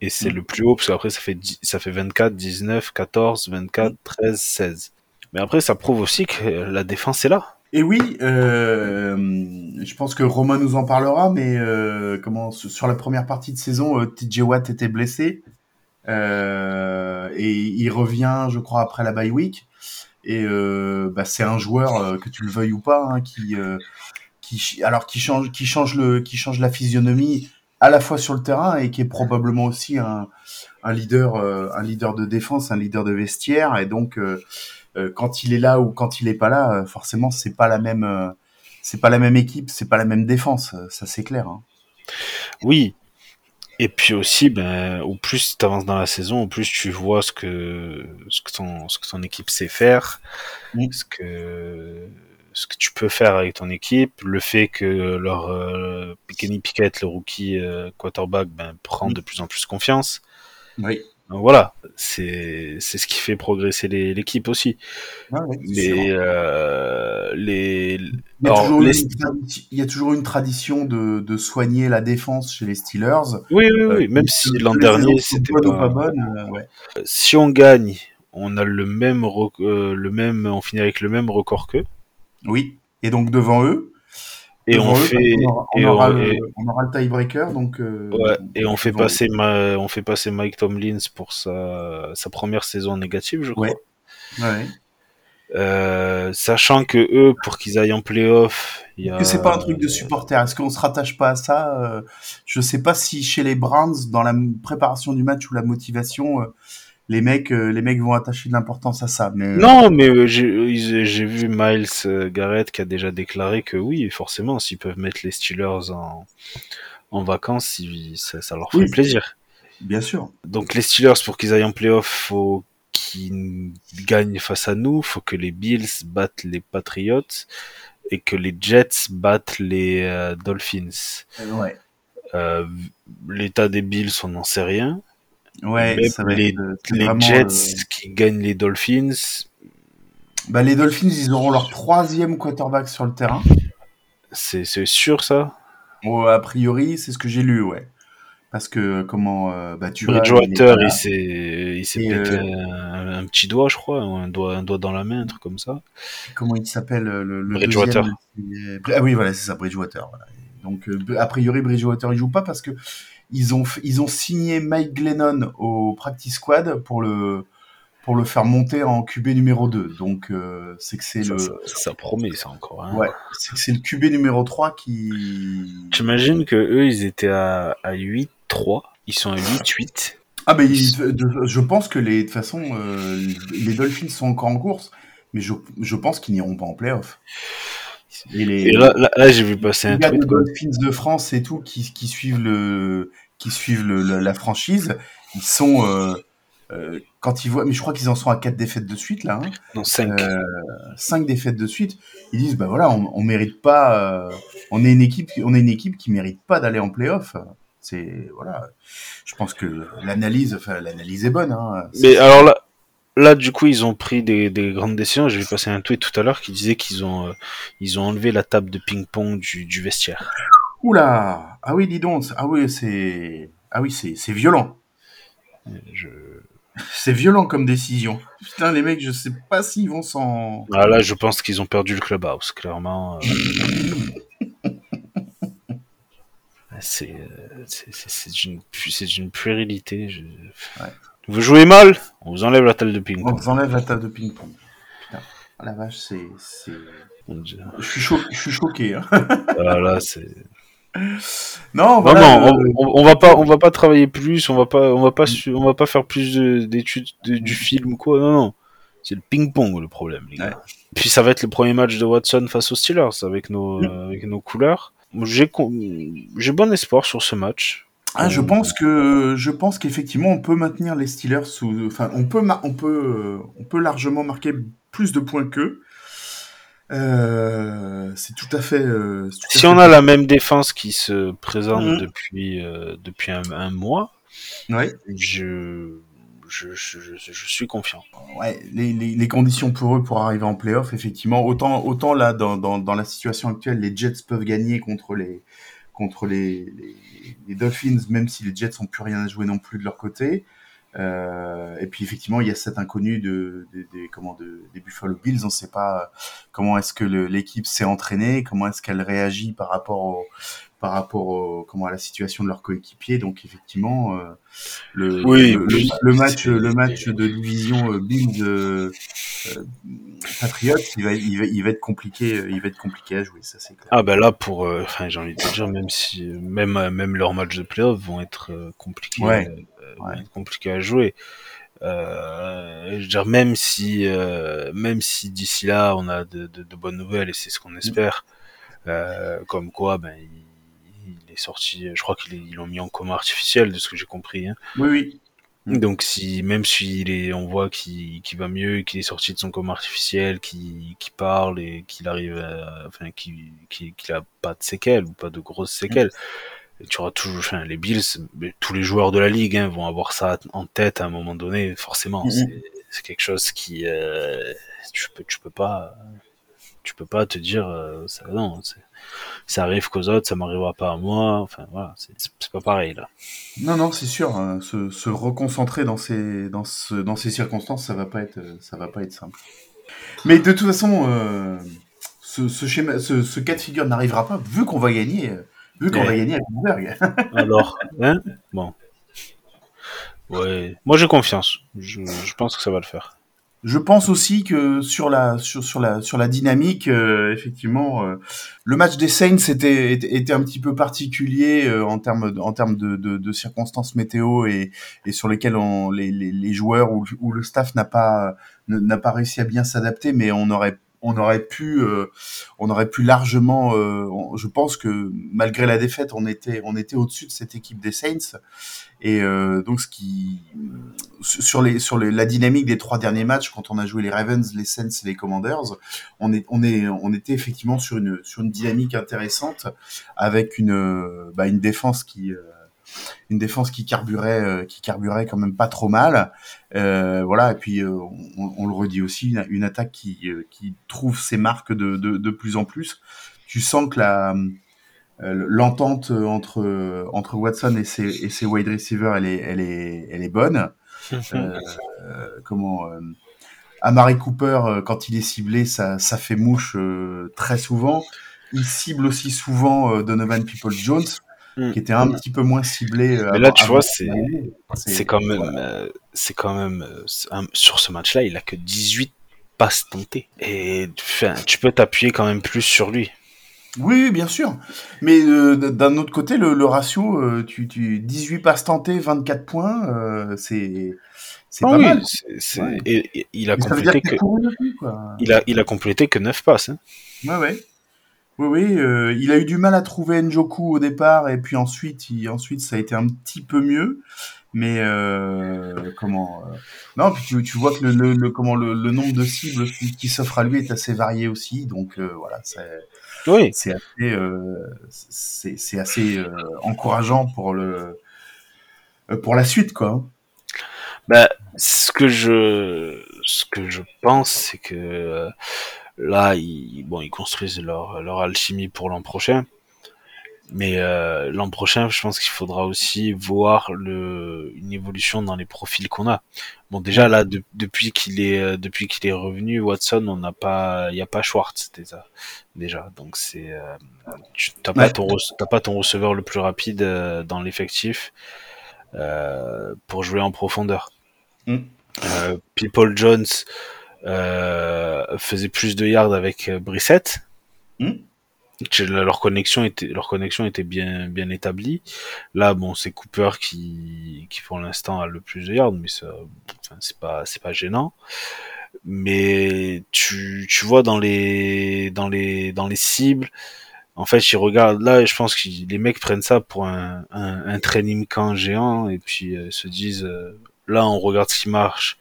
Et c'est Mm. le plus haut parce qu'après, ça fait, 10 ça fait 24, 19, 14, 24, 13, 16. Mais après, ça prouve aussi que la défense est là. Et oui, euh, je pense que Romain nous en parlera, mais euh, comment sur la première partie de saison, euh, TJ Watt était blessé euh, et il revient, je crois, après la bye week. Et bah, c'est un joueur que tu le veuilles ou pas, hein, qui, qui, alors qui change, qui change le, qui change la physionomie à la fois sur le terrain et qui est probablement aussi un, un leader, euh, un leader de défense, un leader de vestiaire. Et donc, euh, euh, quand il est là ou quand il est pas là, forcément, c'est pas la même, c'est pas la même équipe, c'est pas la même défense. Ça c'est clair. Hein. Oui. Et puis aussi, ben, au plus tu avances dans la saison, au plus tu vois ce que, ce que, ton, ce que ton équipe sait faire, Mm. ce, que, ce que tu peux faire avec ton équipe, le fait que leur euh, Kenny Pickett, le rookie euh, quarterback, ben, prend de plus en plus confiance. Oui. Donc voilà, c'est c'est ce qui fait progresser l'équipe aussi. Mais euh, les, Il y, a alors, toujours les- une tradi- il y a toujours une tradition de, de soigner la défense chez les Steelers. oui, oui, oui, Euh, même si l'an dernier c'était pas. pas ouais. si on gagne, on a le même, le même, on finit avec le même record qu'eux. Oui. Et donc devant eux. Et devant on eux, fait, on aura, on et aura on- le, et- on aura le tiebreaker, donc. euh, ouais, et on fait passer, Ma- on fait passer Mike Tomlins pour sa, sa première saison négative, je crois. Ouais. Ouais. Euh, sachant que eux, pour qu'ils aillent en playoff, il y a. Que c'est pas un truc de supporter? Est-ce qu'on se rattache pas à ça euh, Je sais pas si chez les Browns, dans la préparation du match ou la motivation, les mecs, euh, les mecs vont attacher de l'importance à ça. Mais Non, mais euh, j'ai vu Miles euh, Garrett qui a déjà déclaré que oui, forcément, s'ils peuvent mettre les Steelers en, en vacances, ils- ça, ça leur fait Oui. plaisir. bien sûr. Donc les Steelers, pour qu'ils aillent en playoff, faut qu'ils gagnent face à nous, faut que les Bills battent les Patriots et que les Jets battent les euh, Dolphins. ouais. Euh, L'état des Bills, on n'en sait rien. Ouais, Mais ça va les- être, euh, Les vraiment, Jets euh, qui gagnent les Dolphins, bah, les Dolphins, ils auront leur troisième quarterback sur le terrain. c'est sûr ça? A priori, c'est ce que j'ai lu, ouais. Parce que comment, euh, bah, tu Bridgewater, il s'est, pété euh, un, un petit doigt, je crois, un doigt, un doigt dans la main, un truc comme ça. comment il s'appelle euh, le, le Bridgewater. deuxième, Ah oui, voilà, c'est ça, Bridgewater. voilà. Donc, a priori, Bridgewater, il joue pas parce que ils ont, ils ont signé Mike Glennon au practice squad pour le, pour le faire monter en QB numéro 2. Donc, euh, c'est que c'est Ça, le, ça, ça promet, ça encore. Hein. ouais, c'est que c'est le QB numéro 3 qui. J'imagine que eux, ils étaient à, à 8-3, ils sont à 8-8. Ah, de- je pense que les, de toute façon, euh, les Dolphins sont encore en course, mais je, je pense qu'ils n'iront pas en playoff. Et les, Et là, là, là, j'ai vu passer les un de quoi. Dolphins de France et tout qui, qui suivent le qui suivent le, la, la franchise, ils sont euh, euh, quand ils voient, mais je crois qu'ils en sont à quatre défaites de suite là, hein, Non, 5. euh, cinq défaites de suite. Ils disent bah voilà, on, on mérite pas, euh, on est une équipe, on est une équipe qui mérite pas d'aller en playoff. C'est voilà, je pense que l'analyse, enfin l'analyse est bonne. Hein. Mais alors là, là, du coup, ils ont pris des, des grandes décisions. J'ai vu passer un tweet tout à l'heure qui disait qu'ils ont, ils ont enlevé la table de ping-pong du, du vestiaire. Oula, ah oui, dis donc, ah oui, c'est, ah oui, c'est c'est violent. Je... C'est violent comme décision. Putain, les mecs, je sais pas s'ils vont s'en. Ah, là, je pense qu'ils ont perdu le clubhouse, clairement. euh. c'est, euh, c'est, c'est, c'est d'une, pu- c'est d'une puérilité. Je... Vous jouez mal, on vous enlève la table de On ping-pong. vous enlève la table de ping-pong. Putain, oh la vache, c'est. c'est- Mon Dieu. Je suis, cho- je suis choqué. Hein. Ah, là, c'est... Non, Non, voilà. non, euh, on, on- va pas, on va pas travailler plus, on va pas, on va pas, on va pas faire plus de- d'études de- du film quoi. Non, non, c'est le ping-pong le problème, les gars. Ouais. Puis ça va être le premier match de Watson face aux Steelers avec nos, euh, avec nos couleurs. J'ai, j'ai bon espoir sur ce match. Ah, je pense que je pense qu'effectivement on peut maintenir les Steelers sous, enfin on peut on peut euh, on peut largement marquer plus de points qu'eux. Euh, c'est tout à fait. euh, à Si fait- on a la même défense qui se présente Mhm. depuis, euh, depuis un, un mois, Ouais, je, je, je, je, je suis confiant. ouais, les, les, les conditions pour eux pour arriver en playoff, effectivement, autant autant là dans, dans, dans la situation actuelle, les Jets peuvent gagner contre les contre les, les, les Dolphins, même si les Jets n'ont plus rien à jouer non plus de leur côté. Euh, et puis effectivement, il y a cet inconnu de, de- des comment de, des Buffalo Bills. On ne sait pas comment est-ce que l'équipe s'est entraînée, comment est-ce qu'elle réagit par rapport au, par rapport au, comment à la situation de leur coéquipier. Donc effectivement, euh, le, Oui, le, le- match le match de division euh, Bills euh, euh, Patriots, il va, il va il va être compliqué, euh, il va être compliqué à jouer, ça c'est clair. Ah ben là pour, euh, enfin j'ai envie de te dire même si même euh, même leurs matchs de playoff vont être compliqués, Ouais. euh, vont Ouais. être compliqués à jouer. Euh, je veux dire même si euh, même si d'ici là on a de, de, de bonnes nouvelles et c'est ce qu'on espère, euh, comme quoi ben il, il est sorti, je crois qu'ils l'ont mis en coma artificiel de ce que j'ai compris. Hein. Oui oui. Mm. Donc si même s'il est, on voit qu'il va mieux, qu'il est sorti de son coma artificiel, qu'il parle et qu'il arrive, à- enfin qu'il qu'il a pas de séquelles ou pas de grosses séquelles, et tu auras toujours, enfin les Bills, tous les joueurs de la ligue hein, vont avoir ça en tête à un moment donné, forcément. Mhm. C'est c'est quelque chose qui, euh, tu peux, tu peux pas, tu peux pas te dire, euh, ça, non, c'est- ça arrive qu'aux autres, ça m'arrivera pas à moi. Enfin voilà, c'est pas pareil là. Non, non, c'est sûr. hein, se, se reconcentrer dans ces, dans, ce, dans ces circonstances, ça va pas être, ça va pas être simple. Mais de toute façon, euh, ce, ce schéma, ce, ce cas de figure n'arrivera pas vu qu'on va gagner, vu qu'on Ouais. va gagner à Pittsburgh. Alors, hein? Bon. Ouais. Moi, j'ai confiance. Je, je pense que ça va le faire. Je pense aussi que sur la sur, la sur la dynamique, euh, effectivement, euh, le match des Saints était était, était un petit peu particulier euh, en termes en termes de, de, de circonstances météo et, et sur lesquelles on, les, les, les joueurs ou, ou le staff n'a pas n'a pas réussi à bien s'adapter, mais on aurait on aurait pu euh, on aurait pu largement euh, je pense que malgré la défaite on était on était au-dessus de cette équipe des Saints. Et euh, donc ce qui sur les sur les, la dynamique des trois derniers matchs quand on a joué les Ravens les Saints les Commanders on est on est on était effectivement sur une sur une dynamique intéressante avec une euh, bah, une défense qui euh, une défense qui carburait euh, qui carburait quand même pas trop mal. Euh, voilà et puis euh, on, on le redit aussi une, une attaque qui qui trouve ses marques de, de de plus en plus. Tu sens que la l'entente entre entre Watson et ses et ses wide receivers elle est elle est elle est bonne. Comment Amari Cooper quand il est ciblé ça ça fait mouche euh, très souvent. Il cible aussi souvent euh, Donovan People Jones Mm. qui était un petit peu moins ciblé euh, Mais là, avant- tu vois, c'est-. C'est quand même, euh, c'est quand même euh, sur ce match-là, il a que 18 passes tentées. Et enfin, tu peux t'appuyer quand même plus sur lui. Oui, bien sûr. Mais euh, d'un autre côté, le, le ratio, euh, tu, tu 18 passes tentées, 24 points, euh, c'est c'est Ah pas oui, mal. c'est- c'est- Ouais. et, et il a Mais ça veut dire complété que a, il a complété que 9 passes. Hein. Ouais, ouais. Oui, oui, euh, il a eu du mal à trouver Njoku au départ, et puis ensuite, il, ensuite ça a été un petit peu mieux. Mais euh, comment euh, Non, puis tu, tu vois que le, le, le- comment le, le nombre de cibles qui, qui s'offrent à lui est assez varié aussi, donc voilà, c'est Oui, c'est assez, c'est c'est assez encourageant pour le pour la suite, quoi. Bah, ce que je, ce que je pense, c'est que là, ils, bon, ils construisent leur, leur alchimie pour l'an prochain. Mais euh, l'an prochain, je pense qu'il faudra aussi voir le, une évolution dans les profils qu'on a. Bon, déjà là, de- depuis qu'il est, euh, depuis qu'il est revenu, Watson, on n'a pas, il y a pas Schwartz déjà. Déjà, donc c'est, euh, tu t'as pas ton, t'as pas ton receveur le plus rapide euh, dans l'effectif pour jouer en profondeur. Mm. People Jones faisait plus de yards avec euh, Brissett. Mm. Que Leur connexion était leur connexion était bien bien établie. Là, bon, c'est Cooper qui qui pour l'instant a le plus de yards, mais ça, enfin, c'est pas c'est pas gênant. Mais tu tu vois dans les dans les dans les cibles, en fait, ils regardent là, et je pense que les mecs prennent ça pour un, un, un training camp géant et puis euh, se disent euh, là, on regarde ce qui marche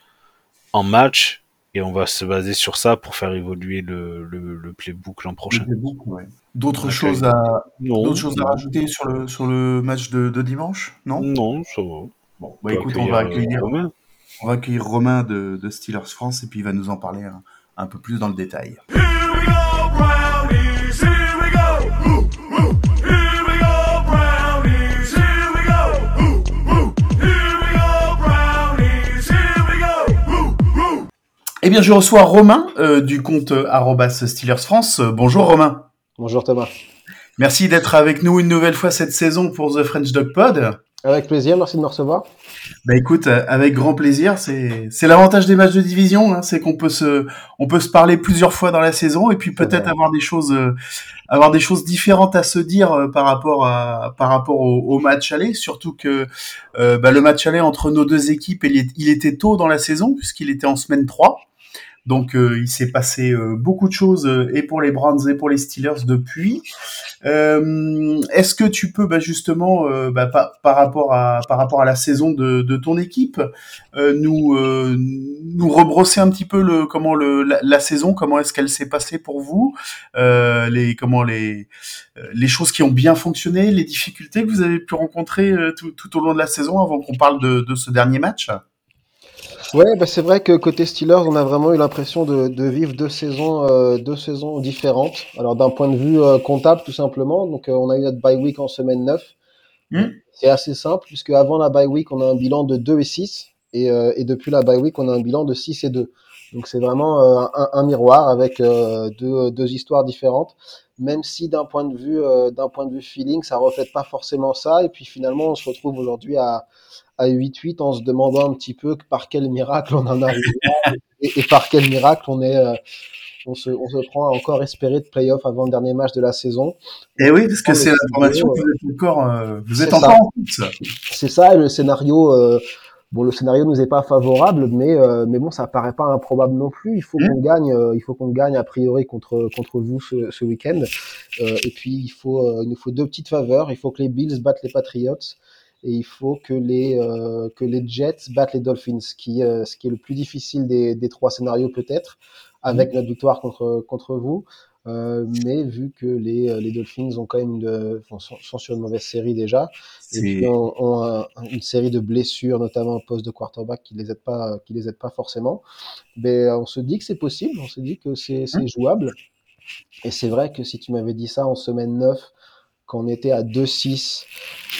en match et on va se baser sur ça pour faire évoluer le, le, le playbook l'an prochain. Ouais. D'autres choses à Non, d'autres choses à rajouter sur le sur le match de, de dimanche, non? Non, ça va. Bon, On bah écoute, on va accueillir, euh, accueillir Romain. on va accueillir Romain de, de Steelers France et puis il va nous en parler un, un peu plus dans le détail. Eh bien, je reçois Romain euh, du compte euh, Steelers France. Euh, bonjour Romain. Bonjour Thomas. Merci d'être avec nous une nouvelle fois cette saison pour The French Dog Pod. Avec plaisir, merci de me recevoir. Bah écoute, euh, avec grand plaisir. C'est c'est l'avantage des matchs de division, hein, c'est qu'on peut se on peut se parler plusieurs fois dans la saison et puis peut-être avoir des choses euh, avoir des choses différentes à se dire par rapport à par rapport au, au match aller. Surtout que euh, bah, le match aller entre nos deux équipes, il, est- il était tôt dans la saison puisqu'il était en semaine 3. Donc euh, il s'est passé euh, beaucoup de choses euh, et pour les Browns et pour les Steelers depuis. Est-ce que tu peux bah, justement bah, par, rapport à par rapport à la saison de, de ton équipe nous nous rebrosser un petit peu le comment le la, saison comment est-ce qu'elle s'est passée pour vous les comment les les choses qui ont bien fonctionné les difficultés que vous avez pu rencontrer tout, tout au long de la saison avant qu'on parle de, de ce dernier match? Ouais, bah c'est vrai que côté Steelers, on a vraiment eu l'impression de, de vivre deux saisons, euh, deux saisons différentes. Alors d'un point de vue euh, comptable, tout simplement. Donc euh, on a eu notre bye week en semaine 9. Hmm. C'est assez simple, puisque avant la bye week, on a un bilan de 2 et 6. Et, euh, et depuis la bye week, on a un bilan de 6 et 2. Donc c'est vraiment euh, un, un miroir avec euh, deux, deux histoires différentes. Même si d'un point de vue euh, d'un point de vue feeling, ça reflète pas forcément ça. Et puis finalement, on se retrouve aujourd'hui à à 8-8 en se demandant un petit peu par quel miracle on en arrive là et, et par quel miracle on est euh, on se, on se prend à encore espérer de playoff avant le dernier match de la saison. Et oui, parce que Oh, c'est l'information que vous êtes encore, euh, vous êtes encore en route. C'est ça, le scénario, euh, bon, le scénario nous est pas favorable, mais euh, mais bon, ça paraît pas improbable non plus. Il faut Mm. qu'on gagne, euh, il faut qu'on gagne a priori contre contre vous ce, ce week-end. Euh, et puis il faut, euh, il nous faut deux petites faveurs. Il faut que les Bills battent les Patriots et il faut que les euh, que les Jets battent les Dolphins, qui euh, ce qui est le plus difficile des, des trois scénarios peut-être, avec notre victoire contre contre vous. Euh, mais vu que les, euh, les Dolphins ont quand même une, sont, sont sur une mauvaise série déjà, et puis ont, ont un- une série de blessures, notamment au poste de quarterback, qui les aident pas, qui les aident pas forcément. Mais on se dit que c'est possible, on se dit que c'est c'est jouable. Et c'est vrai que si tu m'avais dit ça en semaine 9, quand on était à 2-6,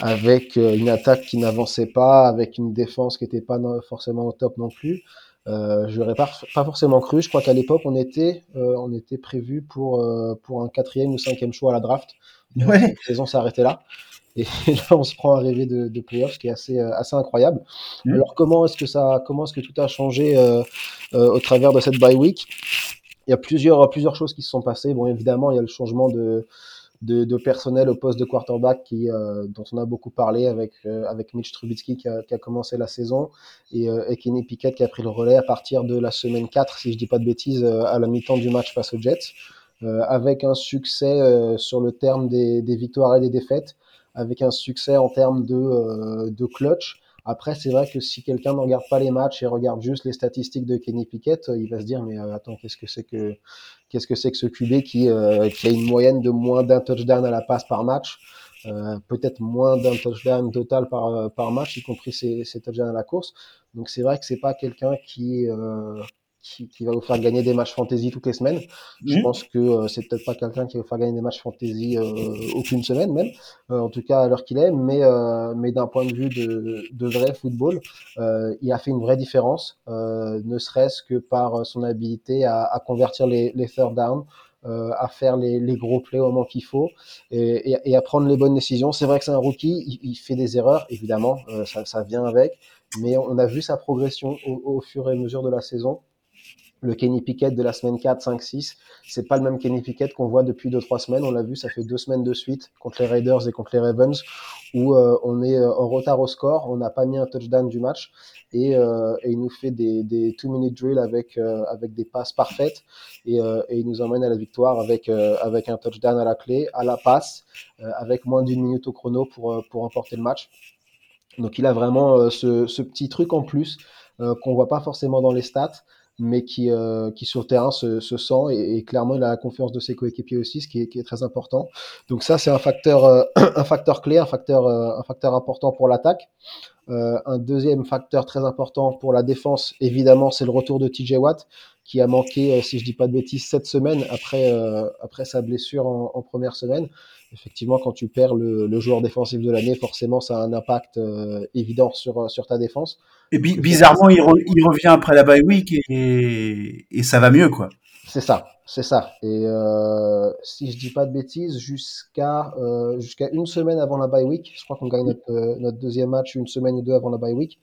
avec euh, une attaque qui n'avançait pas, avec une défense qui n'était pas forcément au top non plus, euh, je n'aurais pas, pas forcément cru. Je crois qu'à l'époque, on était, euh, on était prévu pour, euh, pour un quatrième ou cinquième choix à la draft. Euh, Ouais. La saison s'est arrêtée là. Et là, on se prend à rêver de, de playoffs, ce qui est assez, euh, assez incroyable. Mhm. Alors, comment est-ce que ça, comment est-ce que tout a changé euh, euh, au travers de cette bye week? Il y a plusieurs, plusieurs choses qui se sont passées. Bon, évidemment, il y a le changement de, de, de personnel au poste de quarterback qui, euh, dont on a beaucoup parlé avec, euh, avec Mitch Trubisky qui a, qui a commencé la saison et, euh, et Kenny Pickett qui a pris le relais à partir de la semaine 4, si je dis pas de bêtises, euh, à la mi-temps du match face aux Jets, euh, avec un succès euh, sur le terme des, des victoires et des défaites, avec un succès en termes de, de clutch. Après, c'est vrai que si quelqu'un ne regarde pas les matchs et regarde juste les statistiques de Kenny Pickett, euh, il va se dire mais euh, attends, qu'est-ce que c'est que qu'est-ce que c'est que ce QB qui, euh, qui a une moyenne de moins d'un touchdown à la passe par match, euh, peut-être moins d'un touchdown total par, euh, par match, y compris ses, ses touchdowns à la course. Donc c'est vrai que c'est pas quelqu'un qui, qui, qui va vous faire gagner des matchs fantasy toutes les semaines. Je Mhm. pense que euh, c'est peut-être pas quelqu'un qui va vous faire gagner des matchs fantasy euh, aucune semaine même, euh, en tout cas à l'heure qu'il est, mais, euh, mais d'un point de vue de, de vrai football, euh, il a fait une vraie différence, euh, ne serait-ce que par son habilité à, à convertir les, les third down, euh, à faire les, les gros plays au moment qu'il faut et, et, et à prendre les bonnes décisions. C'est vrai que c'est un rookie, il, il fait des erreurs, évidemment, euh, ça, ça vient avec, mais on a vu sa progression au, au fur et à mesure de la saison le Kenny Pickett de la semaine 4, 5, 6, c'est pas le même Kenny Pickett qu'on voit depuis 2-3 semaines. On l'a vu, ça fait deux semaines de suite contre les Raiders et contre les Ravens où euh, on est euh, en retard au score, on n'a pas mis un touchdown du match et, euh, et il nous fait des, des two-minute drills avec, euh, avec des passes parfaites et, euh, et il nous emmène à la victoire avec, euh, avec un touchdown à la clé, à la passe, avec moins d'une minute au chrono pour, pour emporter le match. Donc il a vraiment ce, ce petit truc en plus qu'on voit pas forcément dans les stats mais qui, euh, qui sur le terrain se, se sent et, et, clairement il a la confiance de ses coéquipiers aussi, ce qui est, qui est très important. Donc ça c'est un facteur, euh, un facteur clé, un facteur, euh, un facteur important pour l'attaque. Euh, un deuxième facteur très important pour la défense, évidemment, c'est le retour de TJ Watt qui a manqué, euh, si je dis pas de bêtises, sept semaines après, euh, après sa blessure en, en, première semaine. Effectivement, quand tu perds le, le joueur défensif de l'année, forcément, ça a un impact euh, évident sur, sur ta défense. Et bi bizarrement, il, re il, revient après la bye week et, et ça va mieux, quoi. C'est ça, c'est ça. Et euh, si je dis pas de bêtises, jusqu'à euh, jusqu'à une semaine avant la bye week, je crois qu'on gagne notre, euh, notre deuxième match une semaine ou deux avant la bye week,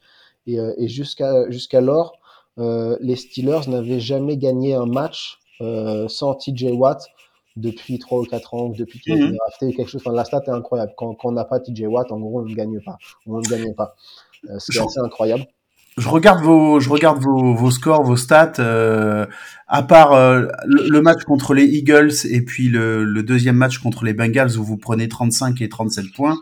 et, euh, et jusqu'à jusqu'alors, euh, les Steelers n'avaient jamais gagné un match euh, sans TJ Watt depuis trois ou quatre ans, depuis qu'il a été drafté quelque chose. Enfin, la stat est incroyable. Quand, quand on n'a pas TJ Watt, en gros, on ne gagne pas. On ne gagne pas. Euh, c'est assez incroyable je regarde vos, je regarde vos, vos scores, vos stats. Euh, à part euh, le, le, match contre les Eagles et puis le, le, deuxième match contre les Bengals où vous prenez 35 et 37 points.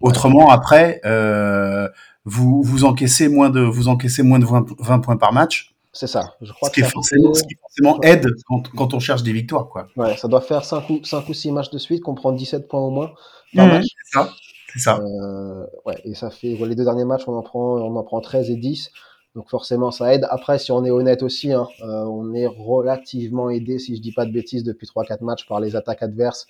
Autrement, après, euh, vous vous encaissez moins de vous encaissez moins de 20, 20 points par match. C'est ça. Je crois ce, qui forcément, ce qui forcément aide quand, quand, on cherche des victoires, quoi. Ouais, ça doit faire 5 ou 5 ou 6 matchs de suite qu'on prend 17 points au moins par mmh, match. C'est ça. C'est ça. Euh, ouais, et ça fait ouais, les deux derniers matchs, on en prend, on en prend 13 et 10. Donc forcément, ça aide. Après, si on est honnête aussi, hein, euh, on est relativement aidé, si je dis pas de bêtises, depuis 3-4 matchs par les attaques adverses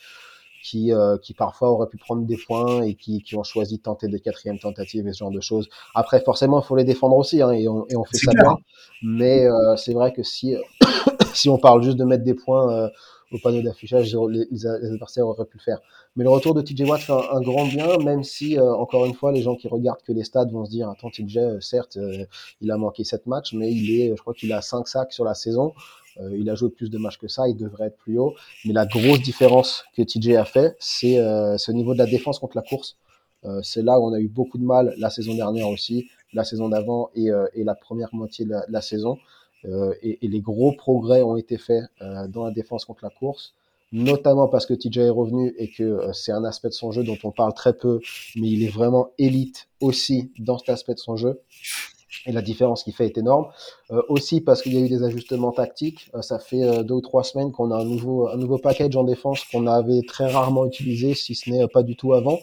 qui, euh, qui parfois auraient pu prendre des points et qui, qui ont choisi de tenter des quatrièmes tentatives et ce genre de choses. Après, forcément, il faut les défendre aussi, hein, et, on, et on fait ça clair. bien. Mais euh, c'est vrai que si, si on parle juste de mettre des points euh, au panneau d'affichage, les, les adversaires auraient pu le faire. Mais le retour de TJ Watt fait un, un grand bien, même si, euh, encore une fois, les gens qui regardent que les stades vont se dire, attends, TJ, euh, certes, euh, il a manqué 7 matchs, mais il est, je crois qu'il a 5 sacs sur la saison. Euh, il a joué plus de matchs que ça, il devrait être plus haut. Mais la grosse différence que TJ a fait, c'est euh, niveau de la défense contre la course. Euh, c'est là où on a eu beaucoup de mal la saison dernière aussi, la saison d'avant et, euh, et la première moitié de la, saison. Euh, et, et les gros progrès ont été faits dans la défense contre la course, notamment parce que TJ est revenu et que c'est un aspect de son jeu dont on parle très peu, mais il est vraiment élite aussi dans cet aspect de son jeu. Et la différence qu'il fait est énorme. Euh, aussi parce qu'il y a eu des ajustements tactiques. Euh, ça fait euh, deux ou trois semaines qu'on a un nouveau, un nouveau package en défense qu'on avait très rarement utilisé, si ce n'est euh, pas du tout avant.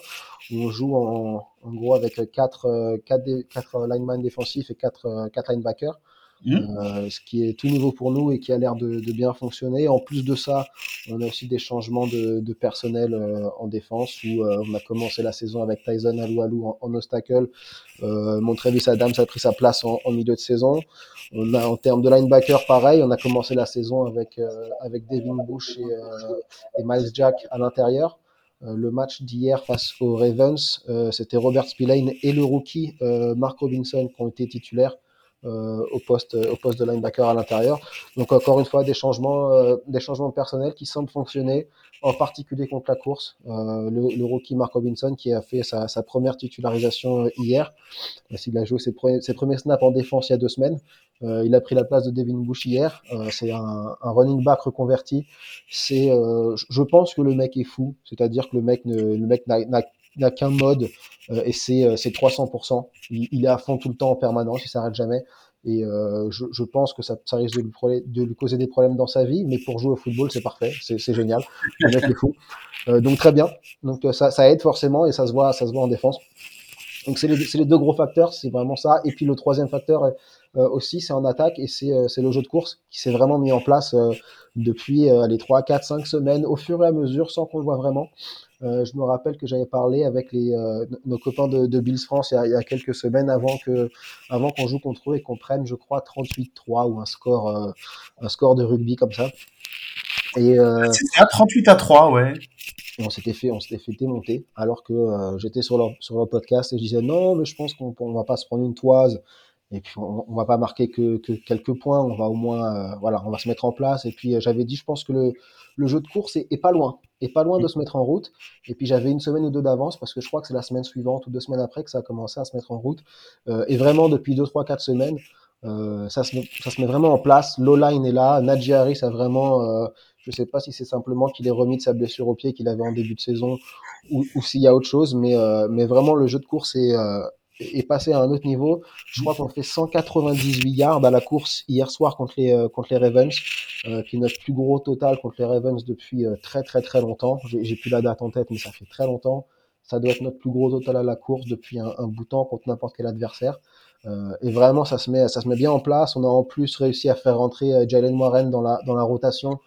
On joue en, en gros avec quatre, euh, quatre, quatre linemen défensifs et quatre, euh, quatre linebackers. Euh, ce qui est tout nouveau pour nous et qui a l'air de, de bien fonctionner. En plus de ça, on a aussi des changements de, de personnel euh, en défense où euh, on a commencé la saison avec Tyson Aloualou en, en obstacle. Montrevis Adams a pris sa place en, en milieu de saison. On a en termes de linebacker pareil, on a commencé la saison avec avec Devin Bush et, et Miles Jack à l'intérieur. Euh, le match d'hier face aux Ravens, euh, c'était Robert Spillane et le rookie euh, Mark Robinson qui ont été titulaires au poste au poste de linebacker à l'intérieur. Donc encore une fois des changements euh, des changements personnels qui semblent fonctionner, en particulier contre la course. Euh, le, le rookie Mark Robinson qui a fait sa, sa première titularisation euh, hier, parce qu'il a joué ses, premiers- ses premiers snaps en défense il y a deux semaines. Euh, il a pris la place de Devin Bush hier. Euh, c'est un, un running back reconverti. C'est, euh, je- pense que le mec est fou, c'est-à-dire que le mec ne, le mec n'a n'a qu'un mode euh, et c'est euh, c'est 300%. Il, il est à fond tout le temps en permanence, il s'arrête jamais. Et euh, je, je pense que ça, ça risque de lui, de lui causer des problèmes dans sa vie, mais pour jouer au football, c'est parfait, c'est génial. Est fou. Euh, donc très bien. Donc euh, ça, ça aide forcément et ça se voit, ça se voit en défense. Donc c'est les, les deux gros facteurs, c'est vraiment ça. Et puis le troisième facteur euh, aussi, c'est en attaque et c'est euh, c'est le jeu de course qui s'est vraiment mis en place euh, depuis euh, les 3, 4, 5 semaines, au fur et à mesure, sans qu'on le voit vraiment. Euh, je me rappelle que j'avais parlé avec les, euh, nos copains de, de Bills France il y, a, il y a quelques semaines avant que, avant qu'on joue contre eux et qu'on prenne, je crois, 38-3 ou un score, euh, un score de rugby comme ça. Et, euh, C'est ça, 38 à 3, ouais. on s'était fait, on s'était fait démonter, alors que euh, j'étais sur leur, sur leur podcast et je disais non, mais je pense qu'on on va pas se prendre une toise. Et puis on, on va pas marquer que, que quelques points, on va au moins, euh, voilà, on va se mettre en place. Et puis euh, j'avais dit, je pense que le, le jeu de course est, est pas loin, est pas loin de se mettre en route. Et puis j'avais une semaine ou deux d'avance parce que je crois que c'est la semaine suivante ou deux semaines après que ça a commencé à se mettre en route. Euh, et vraiment depuis deux, trois, quatre semaines, euh, ça, se met, ça se met vraiment en place. Low-line est là, Najee Harris a vraiment, euh, je sais pas si c'est simplement qu'il est remis de sa blessure au pied qu'il avait en début de saison ou, ou s'il y a autre chose, mais, euh, mais vraiment le jeu de course est, euh, est passé à un autre niveau. Je crois qu'on fait 198 yards à la course hier soir contre les, euh, contre les Ravens, euh, qui est notre plus gros total contre les Ravens depuis euh, très très très longtemps. J'ai plus la date en tête, mais ça fait très longtemps. Ça doit être notre plus gros total à la course depuis un, un bout de temps contre n'importe quel adversaire. Euh, et vraiment, ça se, met, ça se met bien en place. On a en plus réussi à faire rentrer euh, Jalen Warren dans la, dans la rotation.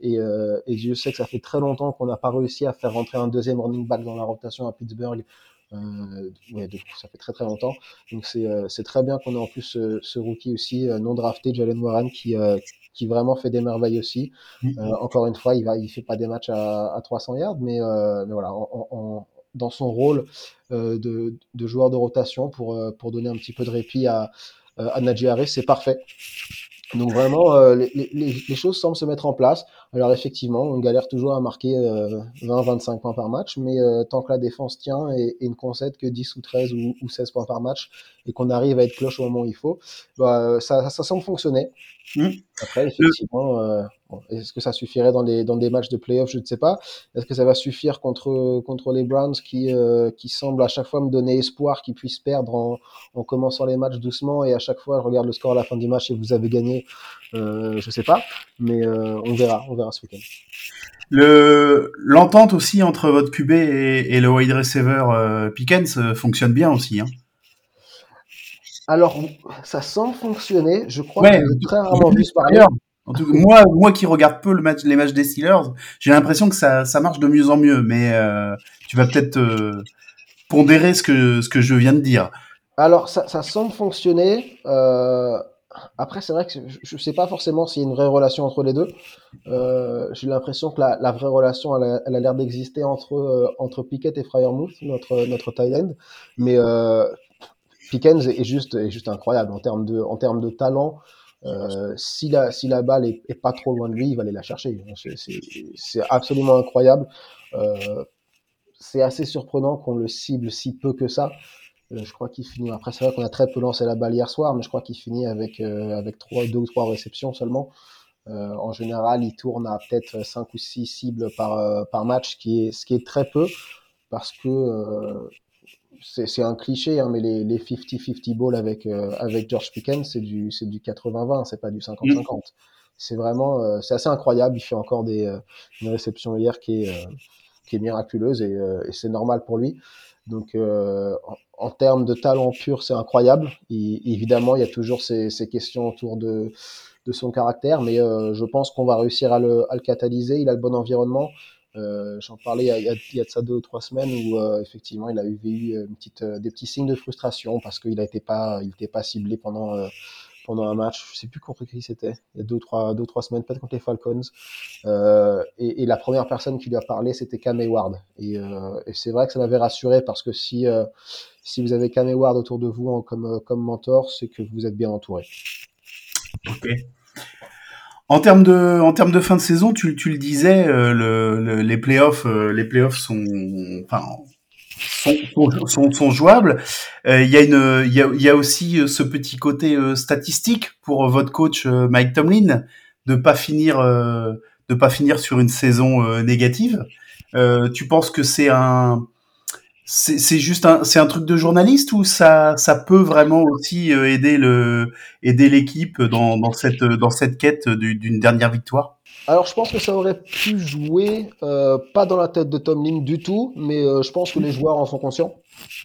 Et, euh, et je sais que ça fait très longtemps qu'on n'a pas réussi à faire rentrer un deuxième running back dans la rotation à Pittsburgh. Euh, ouais, coup, ça fait très très longtemps. Donc c'est euh, c'est très bien qu'on ait en plus ce, ce rookie aussi euh, non drafté, Jalen Warren, qui, euh, qui vraiment fait des merveilles aussi. Euh, encore une fois, il va, il fait pas des matchs à, à 300 yards, mais, euh, mais voilà, en, en- dans son rôle euh, de, de joueur de rotation pour, euh, pour donner un petit peu de répit à, euh, à Najee Harris, c'est parfait. Donc vraiment, euh, les, les, les choses semblent se mettre en place. Alors effectivement, on galère toujours à marquer euh, 20-25 points par match, mais euh, tant que la défense tient et, et ne concède que 10 ou 13 ou, ou 16 points par match, et qu'on arrive à être cloche au moment où il faut, bah, ça, ça semble fonctionner. Mm. Après, effectivement, euh, bon, est-ce que ça suffirait dans, les, dans des matchs de playoff Je ne sais pas. Est-ce que ça va suffire contre, contre les Browns qui, euh, qui semblent à chaque fois me donner espoir qu'ils puissent perdre en, en commençant les matchs doucement et à chaque fois je regarde le score à la fin du match et vous avez gagné? Euh, Je sais pas, mais on verra, on verra ce week-end. Le l'entente aussi entre votre QB et, et le wide receiver Pickens fonctionne bien aussi. Hein. Alors, ça semble fonctionner. Je crois Ouais, que j'ai très rarement vu parler. En tout cas, moi, moi qui regarde peu le match, les matchs des Steelers, j'ai l'impression que ça, ça marche de mieux en mieux. Mais euh, tu vas peut-être euh, pondérer ce que, ce que je viens de dire. Alors, ça, ça semble fonctionner. Euh, après, c'est vrai que je ne sais pas forcément s'il y a une vraie relation entre les deux. Euh, J'ai l'impression que la, la, vraie relation, elle a, elle a l'air d'exister entre, euh, entre Pickett et Fryermuth, notre, notre tight end. Mais euh, Pickens est juste, est juste incroyable en termes de, en termes de talent. Euh, si, la, si la balle est, est, pas trop loin de lui, il va aller la chercher. C'est absolument incroyable. Euh, c'est assez surprenant qu'on le cible si peu que ça. Euh, je crois qu'il finit. Après, c'est vrai qu'on a très peu lancé la balle hier soir, mais je crois qu'il finit avec, euh, avec trois, deux ou trois réceptions seulement. Euh, en général, il tourne à peut-être 5 ou 6 cibles par, euh, par match, ce qui, est, ce qui est très peu, parce que euh, c'est un cliché, hein, mais les 50-50 balls avec, euh, avec George Pickens, c'est du, du 80-20, c'est pas du 50-50. Mmh. C'est vraiment, euh, c'est assez incroyable. Il fait encore des, euh, une réception hier qui est, euh, qui est miraculeuse et, euh, et c'est normal pour lui. Donc, euh, en, en, termes de talent pur, c'est incroyable. Évidemment, il y a toujours ces, ces questions autour de, de son caractère, mais je pense qu'on va réussir à le, à le catalyser. Il a le bon environnement. Euh, J'en parlais il y, a, de ça deux ou trois semaines où euh, effectivement il a eu, euh, des petits signes de frustration parce qu'il n'était pas, pas ciblé pendant, un match. Je sais plus contre qui c'était. Il y a deux ou trois, semaines, peut-être contre les Falcons. Et, la première personne qui lui a parlé, c'était Cam Ward. Et, c'est vrai que ça m'avait rassuré parce que si, vous avez Cam Ward autour de vous comme, comme mentor, c'est que vous êtes bien entouré. Ok. En termes de, en termes de fin de saison, tu, tu le disais, euh, le, le, les playoffs, euh, les playoffs sont, enfin, sont, sont, sont jouables. Euh, il y a une, il y a, y a aussi ce petit côté euh, statistique pour votre coach euh, Mike Tomlin de pas finir, de pas finir sur une saison négative. tu penses que c'est un, c'est juste un, c'est un truc de journaliste ou ça, ça peut vraiment aussi euh, aider le, aider l'équipe dans, dans cette, dans cette quête d'une dernière victoire? Alors je pense que ça aurait pu jouer, euh, pas dans la tête de Tomlin du tout, mais euh, je pense que les joueurs en sont conscients.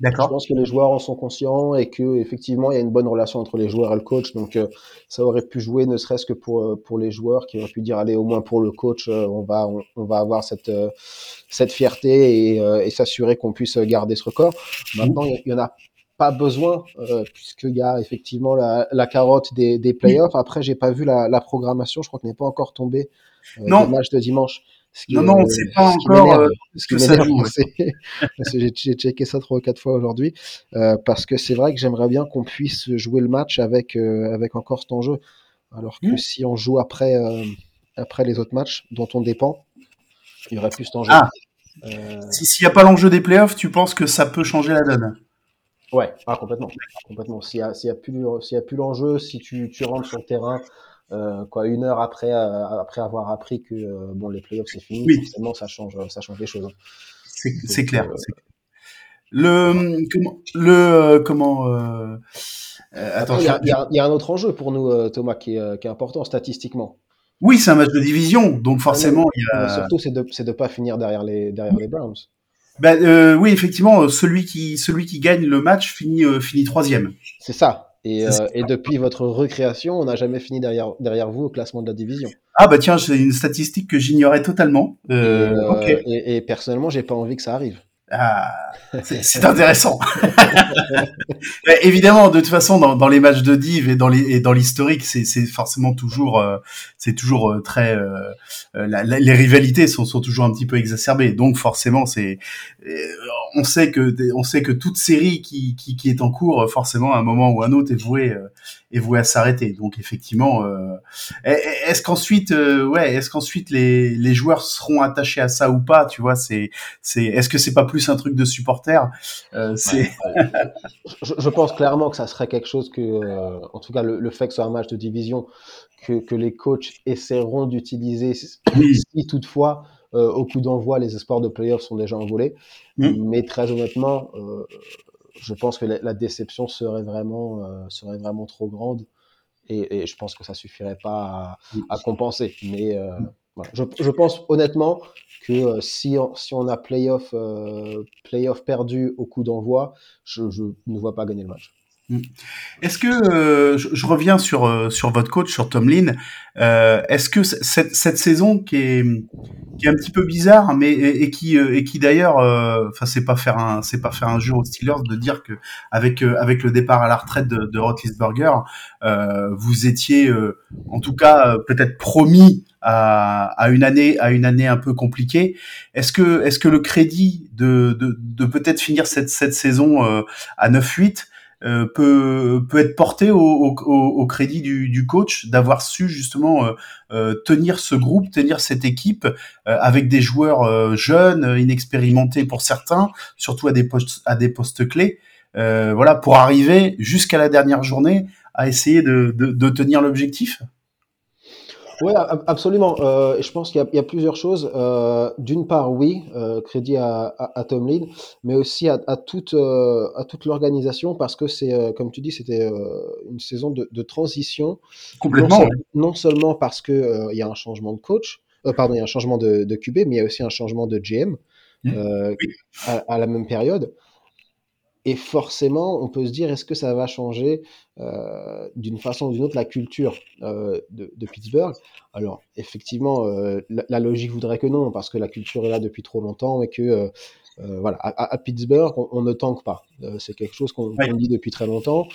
D'accord. Je pense que les joueurs en sont conscients et que effectivement il y a une bonne relation entre les joueurs et le coach, donc euh, ça aurait pu jouer, ne serait-ce que pour euh, pour les joueurs qui auraient pu dire allez au moins pour le coach, euh, on va on, on, va avoir cette cette fierté et, et s'assurer qu'on puisse garder ce record. Maintenant il y, en a pas besoin euh, puisqu'il y a effectivement la, la carotte des, des playoffs. Après j'ai pas vu la, la, programmation, je crois que n'est pas encore tombé euh, non. le match de dimanche. Qui, non, non, c'est pas encore euh, ce que ça joue. j'ai checké ça trois ou quatre fois aujourd'hui. Euh, parce que c'est vrai que j'aimerais bien qu'on puisse jouer le match avec, euh, avec encore cet enjeu. Alors que mmh. si on joue après, euh, après les autres matchs dont on dépend, il y aurait plus cet enjeu. Ah. S'il n'y a pas l'enjeu des playoffs, tu penses que ça peut changer la donne? Ouais, ah, complètement. complètement. S'il n'y a, a, plus, a plus l'enjeu, si tu, tu rentres sur le terrain euh, quoi, une heure après, euh, après avoir appris que euh, bon, les playoffs c'est fini, oui. forcément ça change, ça change les choses. Hein. C'est clair. Le comment le comment attends, il y, a, il, y a, il y, a un autre enjeu pour nous Thomas qui est, qui est important statistiquement. Oui, c'est un match de division, donc forcément il y a. surtout c'est de c'est de pas finir derrière les derrière les Browns. Ben, euh, oui, effectivement, celui qui celui qui gagne le match finit euh, finit troisième. C'est ça. Et, euh, et, depuis votre recréation, on n'a jamais fini derrière, derrière vous au classement de la division. Ah bah tiens, c'est une statistique que j'ignorais totalement. Euh, et, okay. et, et, personnellement, j'ai pas envie que ça arrive. Ah, c'est intéressant. évidemment, de toute façon, dans, dans, les matchs de div et dans les et dans l'historique, c'est forcément toujours euh, c'est toujours euh, très euh, la, la, les rivalités sont, sont toujours un petit peu exacerbées. Donc forcément, c'est on sait que on sait que toute série qui, qui, qui est en cours, forcément, à un moment ou à un autre, est vouée est vouée à s'arrêter. Donc effectivement, est-ce qu'ensuite ouais, est-ce qu'ensuite les les joueurs seront attachés à ça ou pas Tu vois, c'est c'est est-ce que c'est pas plus un truc de supporter. Euh, c'est. je, je, pense clairement que ça serait quelque chose que, euh, en tout cas, le, le, fait que ce soit un match de division, que, que les coachs essaieront d'utiliser si toutefois. Euh, au coup d'envoi, les espoirs de playoffs sont déjà envolés. Mmh. Mais très honnêtement, euh, je pense que la, la déception serait vraiment, euh, serait vraiment trop grande. Et, et, je pense que ça suffirait pas à, à compenser. Mais voilà. je, je, pense honnêtement que euh, si, on, si on a playoff, euh, playoff perdu au coup d'envoi, je, je, ne vois pas gagner le match. Est-ce que euh, je, je reviens sur euh, sur votre coach, sur Tomlin. Euh, Est-ce que cette, cette saison qui est qui est un petit peu bizarre, mais et, qui euh, et qui d'ailleurs, euh, enfin c'est pas faire un c'est pas faire un jeu aux Steelers de dire que avec euh, avec le départ à la retraite de, de Roethlisberger, euh, vous étiez euh, en tout cas euh, peut-être promis à, à une année à une année un peu compliquée. Est-ce que est-ce que le crédit de de, de peut-être finir cette cette saison euh, à 9-8 euh, peut peut être porté au, crédit du, coach d'avoir su justement euh, euh, tenir ce groupe, tenir cette équipe avec des joueurs jeunes, inexpérimentés pour certains, surtout à des postes à des postes clés. Voilà pour arriver jusqu'à la dernière journée à essayer de, de tenir l'objectif? Oui, absolument. Euh, je pense qu'il y, y a plusieurs choses. Euh, D'une part, oui, euh, crédit à, à, à Tomlin, mais aussi à, à toute, euh, à toute l'organisation, parce que c'est, euh, comme tu dis, c'était euh, une saison de, de transition. Complètement. non seulement parce que euh, il y a un changement de coach, euh, pardon, il y a un changement de, de QB, mais il y a aussi un changement de GM euh, Oui. à, à la même période. Et forcément, on peut se dire, est-ce que ça va changer euh, d'une façon ou d'une autre la culture euh, de, de Pittsburgh? Alors, effectivement, euh, la, la logique voudrait que non, parce que la culture est là depuis trop longtemps et que, euh, euh, voilà, à, à- Pittsburgh, on, on ne tanque pas. Euh, c'est quelque chose qu'on Ouais. dit depuis très longtemps.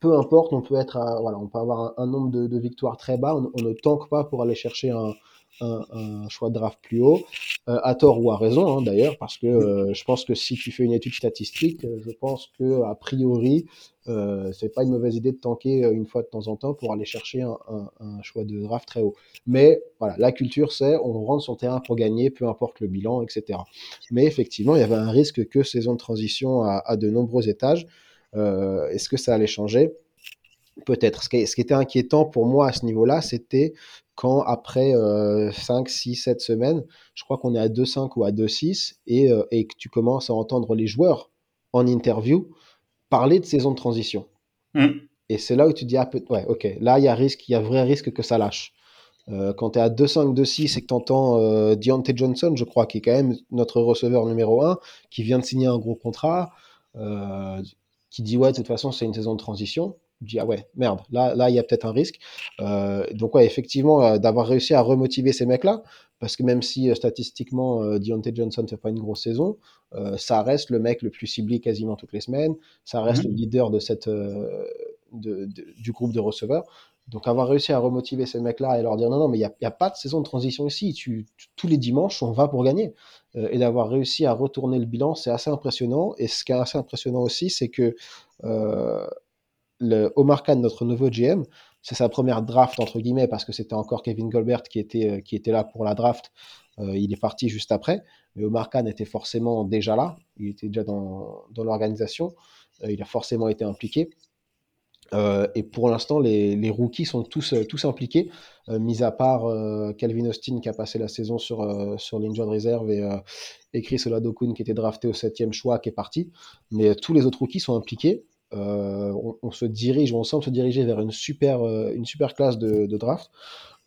Peu importe, on peut être, à- voilà, on peut avoir un, un nombre de, de victoires très bas, on, on ne tanque pas pour aller chercher un, un, un choix de draft plus haut, euh, à tort ou à raison hein, d'ailleurs, parce que euh, je pense que si tu fais une étude statistique, euh, je pense que a priori, euh, c'est pas une mauvaise idée de tanker une fois de temps en temps pour aller chercher un, un- un choix de draft très haut. Mais voilà, la culture c'est on rentre le terrain pour gagner, peu importe le bilan, etc. Mais effectivement, il y avait un risque que saison de transition à, à de nombreux étages. Euh, Est-ce que ça allait changer? Peut-être. Ce qui était inquiétant pour moi à ce niveau-là, c'était quand après euh, 5, 6, 7 semaines, je crois qu'on est à 2-5 ou à 2-6, et, euh, et que tu commences à entendre les joueurs en interview parler de saison de transition. Mm. Et c'est là où tu te dis, ah, peut- ouais, ok, là, il y a risque, il y a vrai risque que ça lâche. Euh, quand tu es à 2-5, 2-6 et que tu entends euh, Deontay Johnson, je crois, qui est quand même notre receveur numéro 1, qui vient de signer un gros contrat, euh, qui dit, ouais, de toute façon, c'est une saison de transition. Je dis, ah ouais, merde, là, là, il y a peut-être un risque. Euh, donc, ouais, effectivement, euh, d'avoir réussi à remotiver ces mecs-là, parce que même si euh, statistiquement, Deontay Johnson ne fait pas une grosse saison, ça reste le mec le plus ciblé quasiment toutes les semaines, ça reste Mhm. le leader de cette, de- de- du groupe de receveurs. Donc, avoir réussi à remotiver ces mecs-là et leur dire non, non, mais il n'y a, il y a pas de saison de transition ici. Tu, tu- tous les dimanches, on va pour gagner. Et d'avoir réussi à retourner le bilan, c'est assez impressionnant. Et ce qui est assez impressionnant aussi, c'est que euh, le Omar Khan, notre nouveau GM, c'est sa première draft, entre guillemets, parce que c'était encore Kevin Goldberg qui était, euh, qui était là pour la draft. Euh, il est parti juste après. Mais Omar Khan était forcément déjà là. Il était déjà dans, dans l'organisation. Euh, il a forcément été impliqué. Et pour l'instant, les, rookies sont tous, tous impliqués, mis à part Calvin Austin qui a passé la saison sur, sur reserve et, et Chris Oladokun qui était drafté au septième choix qui est parti. Mais tous les autres rookies sont impliqués. Euh, on, on se dirige, on semble se diriger vers une super, euh, une super classe de, de draft.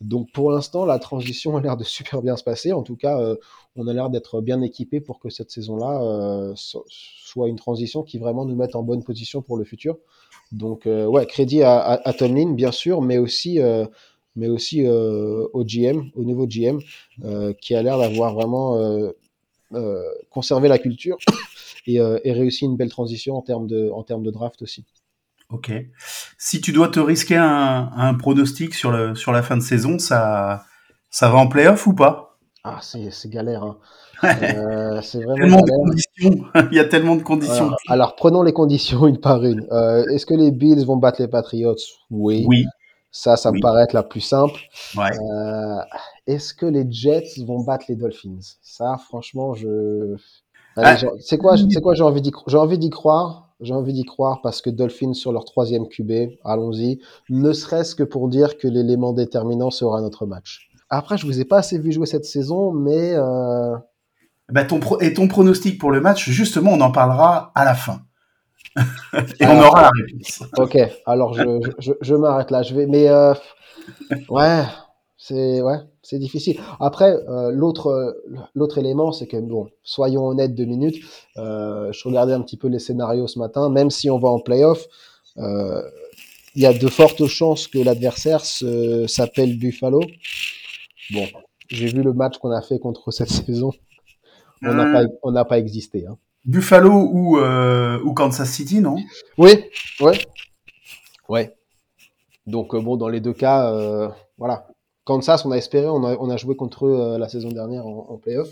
Donc pour l'instant, la transition a l'air de super bien se passer. En tout cas, euh, on a l'air d'être bien équipé pour que cette saison-là euh, so- soit une transition qui vraiment nous mette en bonne position pour le futur. Donc euh, ouais, crédit à, à, à Tomlin bien sûr, mais aussi, euh, mais aussi au GM, au nouveau GM, qui a l'air d'avoir vraiment conservé la culture et, euh, et réussi une belle transition en termes de, en termes de draft aussi. Ok. Si tu dois te risquer un, un pronostic sur, le, sur la fin de saison, ça, ça va en playoff ou pas? Ah, c'est galère. Hein. Euh, c'est vraiment. Il y a tellement de conditions. Alors, alors, prenons les conditions une par une. Euh, Est-ce que les Bills vont battre les Patriots? Oui. Oui. Ça, ça Oui. me paraît être la plus simple. Ouais. Euh, Est-ce que les Jets vont battre les Dolphins? Ça, franchement, je. Ah. c'est quoi, c'est quoi J'ai envie d'y, cro- j'ai envie d'y croire. J'ai envie d'y croire parce que Dolphins sur leur troisième QB, allons-y. Ne serait-ce que pour dire que l'élément déterminant sera notre match. Après, je vous ai pas assez vu jouer cette saison, mais euh, Bah, ton pro- et ton pronostic pour le match, justement, on en parlera à la fin. et on aura la réponse. ok. Alors je, je, je m'arrête là. Je vais, mais euh, ouais, c'est ouais. C'est difficile. Après, euh, l'autre euh, l'autre élément, c'est que bon, soyons honnêtes deux minutes. Euh, je regardais un petit peu les scénarios ce matin. Même si on va en playoff, euh, il y a de fortes chances que l'adversaire se- s'appelle Buffalo. Bon, j'ai vu le match qu'on a fait contre cette saison. On n'a Euh, pas on n'a pas existé. Hein. Buffalo ou, euh, ou Kansas City, non? Oui, ouais, ouais. Donc euh, bon, dans les deux cas, euh, voilà. Kansas, on a espéré, on a, on a joué contre eux euh, la saison dernière en, en playoff.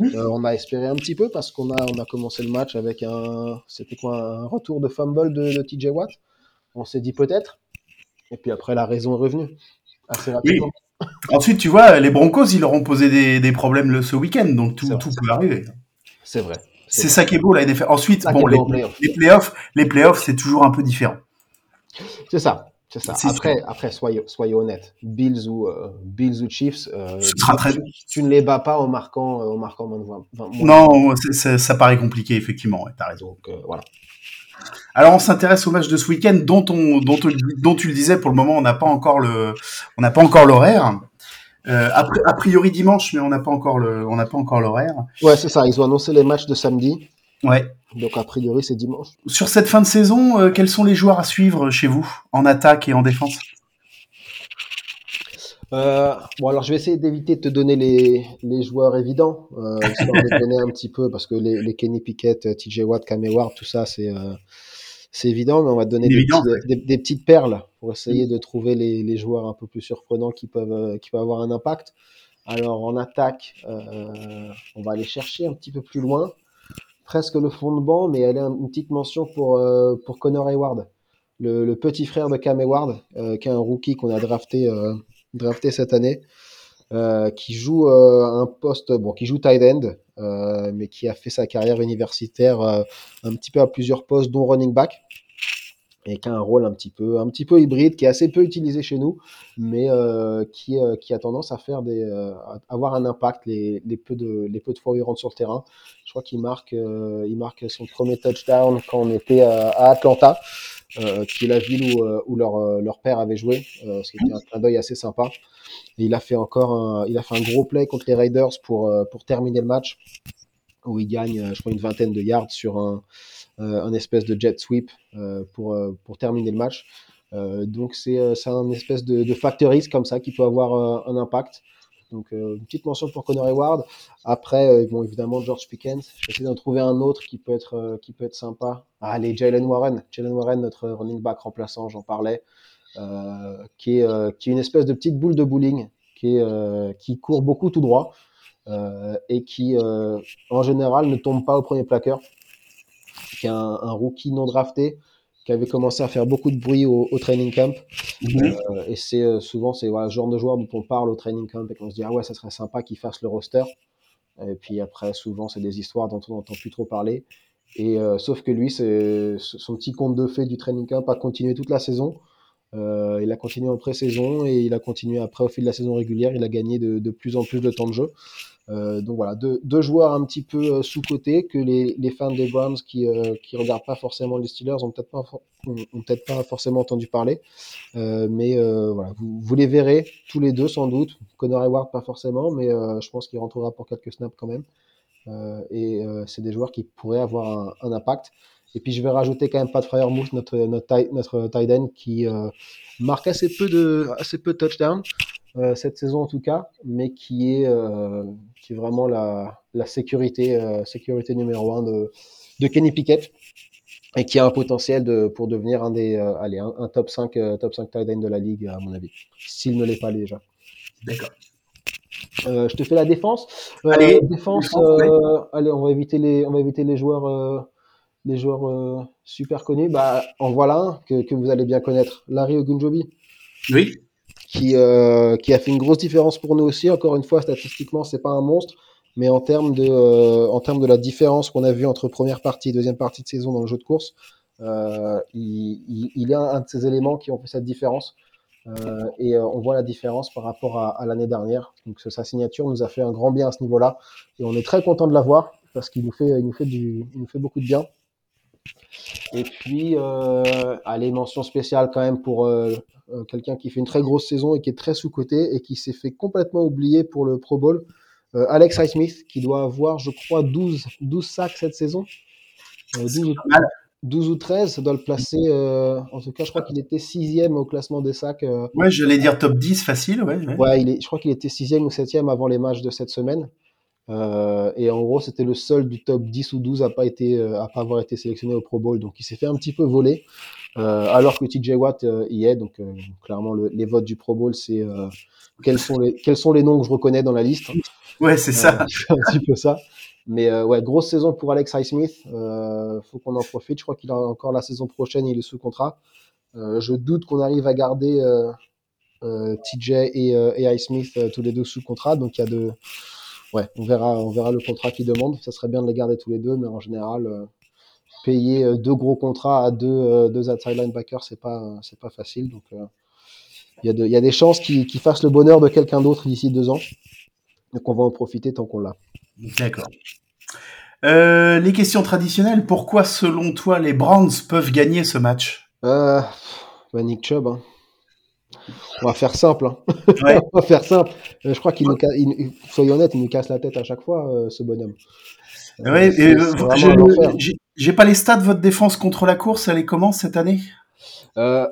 Euh, on a espéré un petit peu parce qu'on a, on a commencé le match avec un, c'était quoi, un retour de fumble de, de TJ Watt. On s'est dit peut-être. Et puis après, la raison est revenue assez rapidement. Ensuite, tu vois, les Broncos, ils leur ont posé des, des problèmes le, ce week-end, donc tout, C'est vrai. tout peut arriver. C'est vrai. C'est ça qui est beau, la NFL. Ensuite, Ça bon, les playoffs, les playoffs, c'est toujours un peu différent. C'est ça. C'est ça. Après, après soyez, soyez honnêtes. Bills ou, euh, Bills ou Chiefs, euh, Ce sera très- tu, tu ne les bats pas en marquant, euh, en marquant moins de 20. 20 moins de Non, ça paraît compliqué, effectivement, ouais, t'as raison. Donc voilà. Alors, on s'intéresse au match de ce week-end, dont, on, dont, on- dont tu le disais, pour le moment, on n'a pas encore le, on n'a pas encore l'horaire. Euh, a, pri- a priori dimanche, mais on n'a pas encore le, on n'a pas encore l'horaire. Ouais, c'est ça. Ils ont annoncé les matchs de samedi. Ouais. Donc a priori, c'est dimanche. Sur cette fin de saison, euh, quels sont les joueurs à suivre chez vous, en attaque et en défense? Euh, bon, alors je vais essayer d'éviter de te donner les, les joueurs évidents, euh, histoire de te donner un petit peu, parce que les, les Kenny Pickett, euh, TJ Watt, Cam Ward, tout ça, c'est euh, c'est évident, mais on va te donner des, Évident, petits- des, des petites perles pour essayer de trouver les, les joueurs un peu plus surprenants qui peuvent, euh, qui peuvent avoir un impact. Alors en attaque, euh, on va aller chercher un petit peu plus loin, presque le fond de banc, mais elle est une petite mention pour, euh, pour Connor Hayward, le, petit frère de Cam Hayward, euh, qui est un rookie qu'on a drafté, euh, cette année, qui joue un poste, bon, qui joue tight end, mais qui a fait sa carrière universitaire un petit peu à plusieurs postes, dont running back, et qui a un rôle un petit peu, un petit peu hybride, qui est assez peu utilisé chez nous, mais qui, a tendance à faire des, à avoir un impact les, les de, les peu de fois où il rentre sur le terrain. Je crois qu'il marque, euh, il marque son premier touchdown quand on était à, Atlanta, euh, qui est la ville où, euh, leur, père avait joué, ce qui était un clin d'œil assez sympa. Et il a fait encore un, il a fait un gros play contre les Raiders pour, terminer le match, où il gagne, je crois, une vingtaine de yards sur un, espèce de jet sweep pour, terminer le match. Donc c'est un espèce de, de comme ça qui peut avoir un impact. Donc euh, une petite mention pour Connor Hayward. Après, euh, évidemment George Pickens. Je vais essayer d'en trouver un autre qui peut être euh, qui peut être sympa. Ah, allez Jalen Warren. Jalen Warren, notre running back remplaçant, j'en parlais, qui est qui est une espèce de petite boule de bowling qui qui court beaucoup tout droit et qui en général ne tombe pas au premier plaqueur. Qui est un rookie non drafté qui avait commencé à faire beaucoup de bruit au, au training camp. Euh, et c'est euh, souvent c'est voilà, genre de joueur dont on parle au training camp et qu'on se dit ah ouais ça serait sympa qu'il fasse le roster. Et puis après souvent c'est des histoires dont on n'entend plus trop parler. Et euh, sauf que lui c'est son petit conte de fées du training camp a continué toute la saison. Il a continué en pré-saison et il a continué après au fil de la saison régulière. Il a gagné de, de plus en plus de temps de jeu. Euh, donc voilà, deux, deux joueurs un petit peu euh, sous-cotés que les, les fans des Browns qui euh, qui regardent pas forcément les Steelers ont peut-être pas ont, ont peut-être pas forcément entendu parler. Euh, mais euh, voilà, vous, vous les verrez tous les deux sans doute. Connor Hayward pas forcément, mais euh, je pense qu'il rentrera pour quelques snaps quand même. Euh, et euh, c'est des joueurs qui pourraient avoir un, un impact. Et puis je vais rajouter quand même Pat Fryermuth, notre notre notre tight end qui euh, marque assez peu de assez peu de touchdowns euh, cette saison en tout cas, mais qui est euh, qui est vraiment la la sécurité euh, sécurité numéro un de de Kenny Pickett et qui a un potentiel de pour devenir un des euh, allez un, un top 5 euh, top 5 tight end de la ligue à mon avis, s'il ne l'est pas déjà. D'accord. Euh, je te fais la défense. Allez, défense. défense, ouais. allez, on va éviter les, on va éviter les joueurs, euh, les joueurs euh, super connus. Bah, en voilà un que, que vous allez bien connaître, Larry Ogunjobi, Oui. Qui, euh, qui a fait une grosse différence pour nous aussi. Encore une fois, statistiquement, c'est pas un monstre, mais en termes de, euh, en termes de la différence qu'on a vue entre première partie et deuxième partie de saison dans le jeu de course, euh, il, il, il est un, un de ces éléments qui ont fait cette différence. Euh, et euh, on voit la différence par rapport à, à l'année dernière. Donc sa signature nous a fait un grand bien à ce niveau-là, et on est très content de l'avoir parce qu'il nous fait, il nous fait du, il nous fait beaucoup de bien. Et puis, euh, allez, mention spéciale quand même pour euh, euh, quelqu'un qui fait une très grosse saison et qui est très sous-coté et qui s'est fait complètement oublier pour le Pro Bowl. Euh, Alex Highsmith, qui doit avoir, je crois, 12, 12 sacs cette saison. Euh, 12, ou- pas mal. 12 ou 13, ça doit le placer. euh, en tout cas, je crois qu'il était sixième au classement des sacs. euh, Ouais, j'allais dire top 10 facile, ouais. ouais. Ouais, il est, je crois qu'il était sixième ou septième avant les matchs de cette semaine. Euh, et en gros, c'était le seul du top 10 ou 12 à pas été, euh, à pas avoir été sélectionné au Pro Bowl. Donc, il s'est fait un petit peu voler, euh, alors que TJ Watt euh, y est. Donc, euh, clairement, le- les votes du Pro Bowl, c'est euh, quels sont les quels sont les noms que je reconnais dans la liste. Ouais, c'est ça. C'est un petit peu ça. Mais euh, ouais, grosse saison pour Alex Highsmith. Euh, faut qu'on en profite. Je crois qu'il a encore la saison prochaine, il est sous contrat. Euh, je doute qu'on arrive à garder euh, euh, TJ et, euh, et Highsmith euh, tous les deux sous contrat. Donc il y a de, ouais, on verra, on verra le contrat qu'ils demandent. Ça serait bien de les garder tous les deux, mais en général, euh, payer euh, deux gros contrats à deux, euh, deux outside linebackers, c'est pas, c'est pas facile. Donc il y, y a des chances qu'ils fassent le bonheur de quelqu'un d'autre d'ici deux ans. Donc on va en profiter tant qu'on l'a. D'accord. Les questions traditionnelles. Pourquoi, selon toi, les Browns peuvent gagner ce match? Bah Nick Chubb. hein. On va faire simple. hein. Ouais. On va faire simple. Euh, je crois qu'il nous, il- soyons honnêtes, il nous casse la tête à chaque fois, euh, ce bonhomme. Ouais, euh, j'ai- pas les stats de votre défense contre la course. Elle est comment cette année? Euh,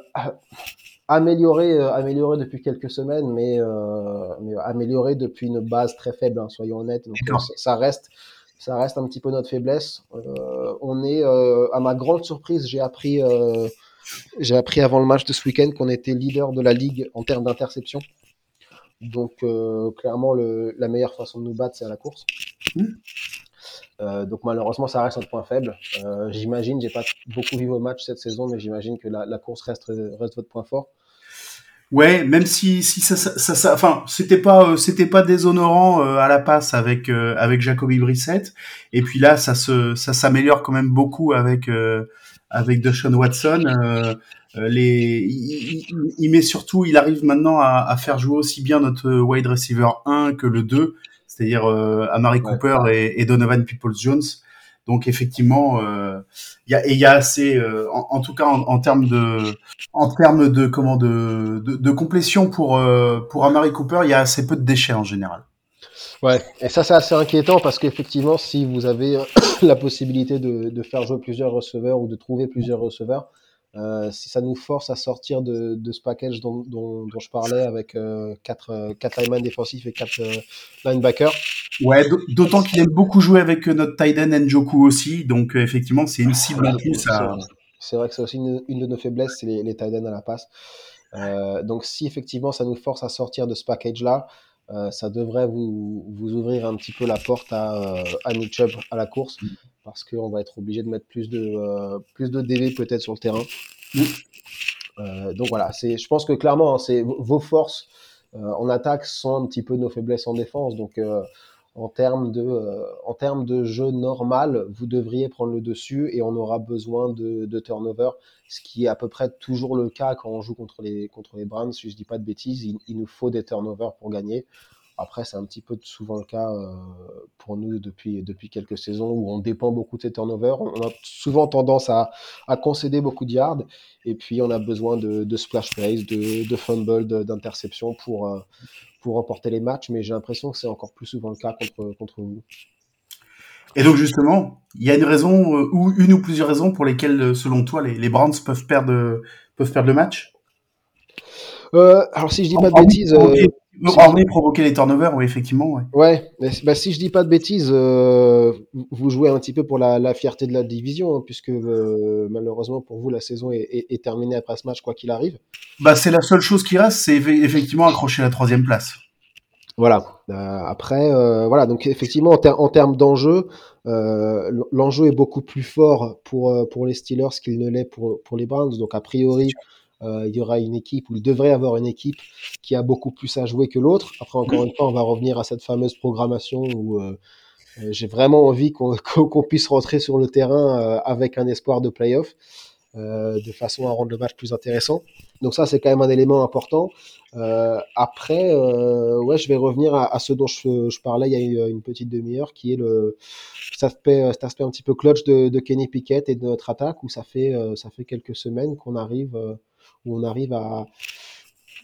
amélioré, euh, amélioré depuis quelques semaines, mais, mais amélioré depuis une base très faible, hein, soyons honnêtes. Donc, ça, ça reste, ça reste un petit peu notre faiblesse. Euh, on est, euh, à ma grande surprise, j'ai appris, euh, j'ai appris avant le match de ce week-end qu'on était leader de la ligue en termes d'interception. Donc, euh, clairement, le, la meilleure façon de nous battre, c'est à la course. Mm. Euh, donc malheureusement, ça reste notre point faible. Euh, j'imagine, j'ai pas beaucoup vu vos matchs cette saison, mais j'imagine que la, la course reste, reste votre point fort. Ouais, même si si ça ça, ça, ça- enfin c'était pas euh, c'était pas déshonorant euh, à la passe avec euh, avec Jacoby Brissett et puis là ça se ça s'améliore quand même beaucoup avec avec Deshaun Watson euh, euh, les il, il- il met surtout il arrive maintenant à, à faire jouer aussi bien notre wide receiver 1 que le 2 c'est-à-dire euh, Amari Ouais. Cooper et, et Donovan Peoples-Jones donc effectivement euh, il y a et y a assez euh, en, en tout cas en, en termes de en termes de comment de, de, de complétion pour euh, pour Amari Cooper, il y a assez peu de déchets en général. Ouais, et ça c'est assez inquiétant parce qu'effectivement, si vous avez euh, la possibilité de, de faire jouer plusieurs receveurs ou de trouver plusieurs receveurs, euh, si ça nous force à sortir de, de ce package dont, dont, dont je parlais avec euh, quatre, euh, quatre linemen défensifs et quatre euh, linebackers, Ouais, d'au- d'autant qu'il aime beaucoup jouer avec euh, notre tight end Njoku aussi, donc euh, effectivement c'est une cible en plus à. c'est vrai que c'est aussi une, une de nos faiblesses, c'est les, les tight ends à la passe. Euh, donc si effectivement ça nous force à sortir de ce package-là, euh, ça devrait vous, vous ouvrir un petit peu la porte à, euh, à Nick à la course, parce qu'on va être obligé de mettre plus de, euh, plus de DV peut-être sur le terrain. Mm. Donc voilà, c'est, je pense que clairement, hein, c'est vos forces euh, en attaque sont un petit peu nos faiblesses en défense. Donc euh, en termes de, euh, en termes de jeu normal, vous devriez prendre le dessus et on aura besoin de, de turnover, ce qui est à peu près toujours le cas quand on joue contre les, contre les Browns. Si je dis pas de bêtises, il, nous faut des turnovers pour gagner. Après, c'est un petit peu souvent le cas euh, pour nous depuis, depuis quelques saisons où on dépend beaucoup de ces turnovers. On a souvent tendance à, à concéder beaucoup de yards et puis on a besoin de, splash plays, de, de fumble, d'interception pour, euh, pour remporter les matchs. Mais j'ai l'impression que c'est encore plus souvent le cas contre, contre vous. Et donc justement, il y a une raison euh, ou une ou plusieurs raisons pour lesquelles, euh, selon toi, les, les Browns peuvent perdre euh, peuvent perdre le match? Euh, alors si je dis pas de bêtises, euh, hormis provoquer les turnovers, oui effectivement. Ouais. Ouais, mais bah, si je dis pas de bêtises, euh, vous jouez un petit peu pour la, la fierté de la division, hein, puisque euh, malheureusement pour vous, la saison est, est- est terminée après ce match, quoi qu'il arrive. Bah c'est la seule chose qui reste, c'est eff- effectivement accrocher la troisième place. Voilà. Euh, après, voilà. Donc effectivement, en, ter- en termes d'enjeu, l'enjeu est beaucoup plus fort pour pour les Steelers qu'il ne l'est pour pour les Browns. Donc a priori, il y aura une équipe ou il devrait avoir une équipe qui a beaucoup plus à jouer que l'autre. Après, encore une fois, on va revenir à cette fameuse programmation où euh, euh, j'ai vraiment envie qu'on qu'on puisse rentrer sur le terrain euh, avec un espoir de playoff. euh, de façon à rendre le match plus intéressant. Donc ça, c'est quand même un élément important. Euh, après, euh, ouais, je vais revenir à, ce dont je, je parlais il y a une, petite demi-heure, qui est le cet aspect, cet aspect un petit peu clutch de, de Kenny Pickett et de notre attaque, où ça fait, euh, ça fait quelques semaines qu'on arrive, euh, où on arrive à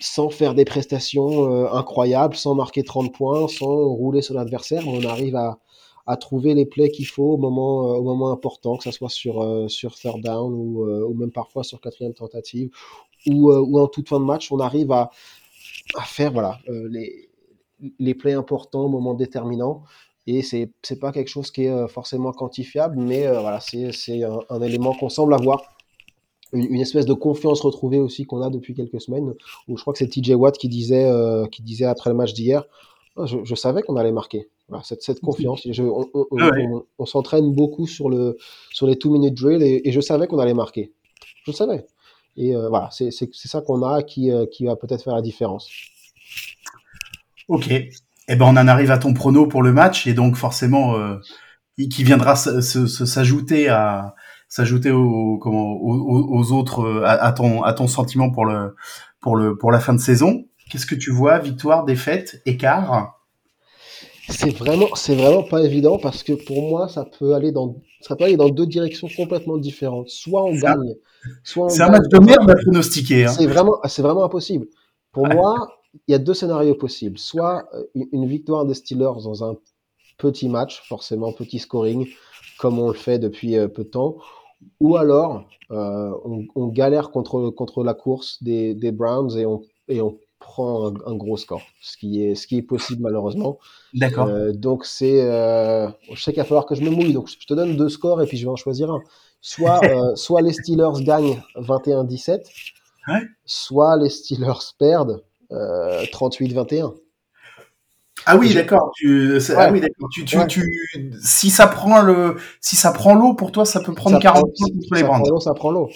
sans faire des prestations euh, incroyables, sans marquer 30 points, sans rouler sur l'adversaire, on arrive à, trouver les plays qu'il faut au moment, euh, important, que ce soit sur, euh, sur third down ou, euh, même parfois sur quatrième tentative ou, en toute fin de match, on arrive à, faire voilà, les, les plays importants au moment déterminant. Et c'est c'est pas quelque chose qui est forcément quantifiable, mais voilà, c'est un élément qu'on semble avoir. Une, une espèce de confiance retrouvée aussi qu'on a depuis quelques semaines, où je crois que c'est TJ Watt qui disait, euh, qui disait après le match d'hier, Ah, je, je savais qu'on allait marquer. Voilà, cette, cette confiance. Je- on on- on- Ah ouais. on- on s'entraîne beaucoup sur, le, sur les two-minute drills et, et je savais qu'on allait marquer. Je le savais. Et euh, voilà, c'est ça qu'on a qui, euh, qui va peut-être faire la différence. Ok. Eh ben, on en arrive à ton prono pour le match et donc forcément, euh, qui viendra s'ajouter à s'ajouter aux, comment, aux, aux- aux autres, euh, à, à ton à ton sentiment pour le pour le pour la fin de saison. Qu'est-ce que tu vois Victoire, défaite, écart? C'est vraiment, c'est vraiment pas évident parce que pour moi, ça peut aller dans, ça peut aller dans deux directions complètement différentes. Soit on gagne, soit on C'est un match de merde à pronostiquer. Hein. C'est vraiment, c'est vraiment impossible. Pour moi, il y a deux scénarios possibles. Soit euh, une une victoire des Steelers dans un petit match, forcément petit scoring, comme on le fait depuis euh, peu de temps, ou alors euh, on, on galère contre, contre la course des, des Browns et on, et on prend un, un gros score, ce qui est, ce qui est possible malheureusement. D'accord. Euh, donc c'est, euh, je sais qu'il va falloir que je me mouille, donc je te donne deux scores et puis je vais en choisir un. Soit, soit les Steelers gagnent 21-17, Ouais. soit les Steelers perdent euh, 38-21. Ah oui, d'accord. Tu, ah oui, d'accord. Tu, tu, Ouais. tu, si ça prend le, si ça prend l'eau pour toi, ça peut prendre Ça 40 prend- points contre les ça prend l'eau, ça prend l'eau.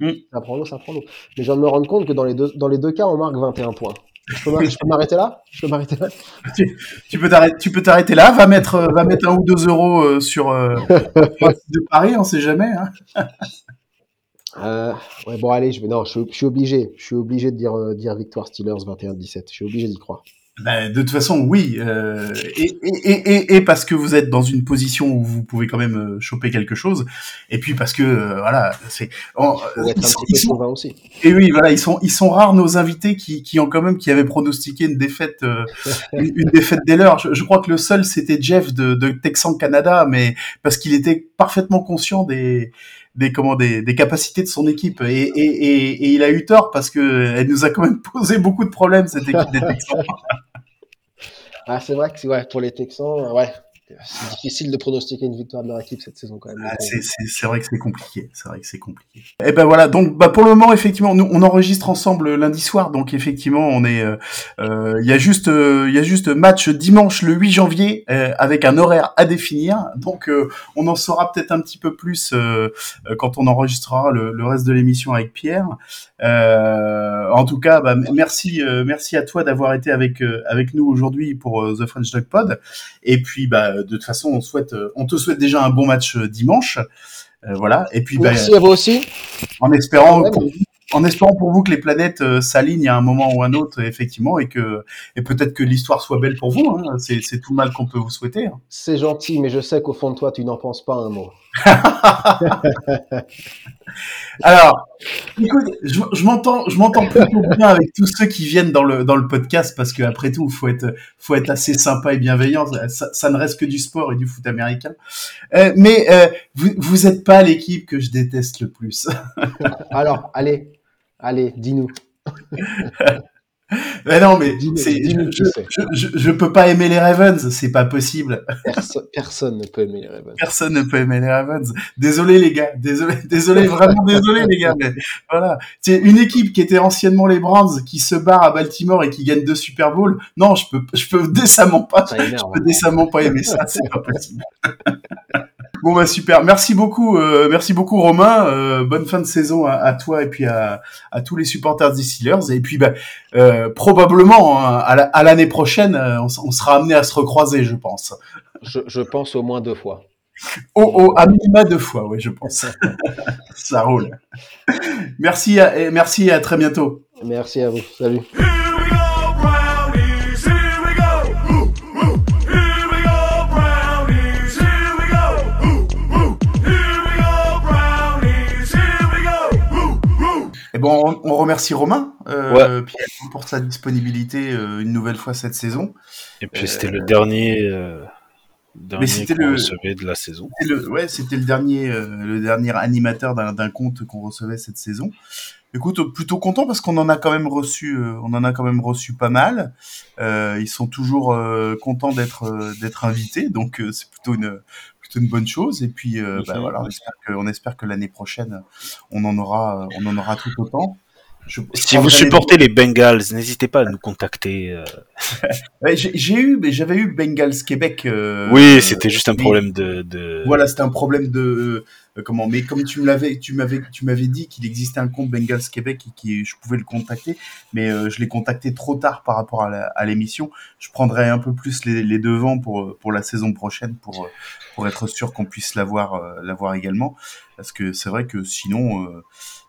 Mm. Ça prend l'eau, ça prend l'eau. Mais je viens de me rendre compte que dans les deux, dans les deux cas, on marque 21 points. Je peux m'ar- je peux m'arrêter là? Je peux m'arrêter là? Tu peux t'arrêter, tu peux t'arrêter là? Va mettre, euh, va mettre un ou deux euros euh, sur, euh, de Paris, on sait jamais. Hein. Euh, ouais, bon, allez, je vais, non, je, suis- je suis obligé. Je suis obligé de dire, euh, dire victoire Steelers 21-17. Je suis obligé d'y croire. Ben, de toute façon, oui. Euh, et, et, et, parce que vous êtes dans une position où vous pouvez quand même euh, choper quelque chose. Et puis parce que, euh, voilà, c'est. ils sont- ils aussi. Et oui, voilà, ils sont, ils sont rares nos invités qui, qui ont quand même, qui avaient pronostiqué une défaite, euh, une, une défaite des leurs. Je, je crois que le seul c'était Jeff de, de Texan Canada, mais parce qu'il était parfaitement conscient des, des comment, des, des capacités de son équipe. Et, et, et, et il a eu tort parce que elle nous a quand même posé beaucoup de problèmes cette équipe des Texans. Ah, c'est vrai que c'est- ouais, pour les Texans, ouais, c'est difficile de pronostiquer une victoire de leur équipe cette saison quand même. Ah, c'est, vrai que c'est compliqué. C'est vrai que c'est compliqué. Et ben voilà. Donc, bah pour le moment, effectivement, nous on enregistre ensemble lundi soir. Donc effectivement, on est. euh, euh, Il y a juste, euh, il y a juste match dimanche le 8 janvier euh, avec un horaire à définir. Donc on en saura peut-être un petit peu plus quand on enregistrera le, le reste de l'émission avec Pierre. En tout cas, bah, merci, merci à toi d'avoir été avec avec nous aujourd'hui pour The French Dog Pod. Et puis, bah, de toute façon, on souhaite, euh, on te souhaite déjà un bon match euh, dimanche. Euh, voilà. Et puis, bah, Merci à vous aussi. en espérant, Ouais, pour, en espérant pour vous que les planètes euh, s'alignent à un moment ou un autre, effectivement, et que, et peut-être que l'histoire soit belle pour vous. Hein. C'est, c'est tout le mal qu'on peut vous souhaiter. hein. C'est gentil, mais je sais qu'au fond de toi, tu n'en penses pas un mot. Alors, écoute, je, je m'entends, je m'entends plutôt bien avec tous ceux qui viennent dans le dans le podcast parce que après tout, faut être, faut être assez sympa et bienveillant. Ça, ça ne reste que du sport et du foot américain. Euh, mais euh, vous, vous êtes pas l'équipe que je déteste le plus. Alors, allez, allez, dis-nous. Mais non, mais c'est, je, je, je, peux pas aimer les Ravens, c'est pas possible. Perso- personne ne peut aimer les Ravens. Personne ne peut aimer les Ravens. Désolé les gars, désolé, désolé, vraiment désolé les gars. Mais voilà, c'est une équipe qui était anciennement les Browns, qui se barre à Baltimore et qui gagne deux Super Bowls. Non, je peux, je peux décemment pas, je peux décemment pas aimer ça, c'est pas possible. Bon bah super, merci beaucoup, euh, merci beaucoup Romain. Euh, bonne fin de saison à, à toi et puis à, à tous les supporters des Steelers. Et puis bah, euh, probablement hein, à la- à l'année prochaine, on, sera amené à se recroiser, je pense. Je, je pense au moins deux fois. Oh, oh, à minima deux fois, oui, je pense. Ça roule. Merci, à- et merci et à très bientôt. Merci à vous. Salut. Bon, on, on remercie Romain euh, Pierre, pour sa disponibilité euh, une nouvelle fois cette saison. Et puis c'était le dernier, euh, dernier c'était le- recevait de la saison. C'était le, ouais, c'était le dernier, euh, le dernier animateur d'un compte qu'on recevait cette saison. Écoute, euh, plutôt content parce qu'on en a quand même reçu, euh, on en a quand même reçu pas mal. Euh, ils sont toujours euh, contents d'être euh, d'être invités, donc euh, c'est plutôt une plutôt une bonne chose. Et puis, euh, bah, voilà, on espère que, on espère que l'année prochaine, on en aura, on en aura tout autant. Je- je Si vous les- supportez les Bengals, n'hésitez pas à nous contacter. euh. Ouais, j'ai eu, mais j'avais eu Bengals Québec. euh, oui, c'était juste un problème de. de... Voilà, c'était un problème de euh, comment. Mais comme tu me l'avais, tu m'avais, tu m'avais dit qu'il existait un compte Bengals Québec et que je pouvais le contacter, mais euh, je l'ai contacté trop tard par rapport à l'émission. Je prendrai un peu plus les, les devants pour pour la saison prochaine pour pour être sûr qu'on puisse l'avoir l'avoir également, parce que c'est vrai que sinon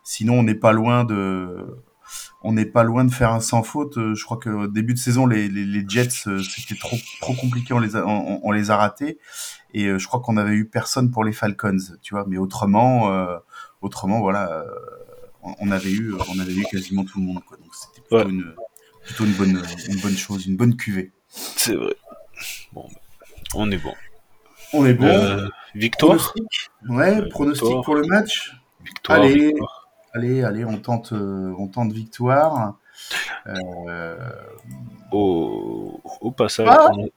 sinon on n'est pas loin de on n'est pas loin de faire un sans faute. Euh, Je crois que début de saison, les, les, les Jets, euh, c'était trop, trop compliqué, on les a, on, on les a ratés. Et euh, je crois qu'on avait eu personne pour les Falcons, tu vois. Mais autrement, euh, autrement, voilà, on, on avait eu, on avait eu quasiment tout le monde, quoi. Donc c'était plutôt, Ouais. une, plutôt une bonne, une bonne chose, une bonne cuvée. C'est vrai. Bon, on est bon. On est bon. Euh, victoire pronostic, ouais, Euh, pronostic victoire. pour le match. Victoire, Allez. victoire. Allez, allez, on tente, euh, on tente victoire. Euh, Au, au passage. Ah on-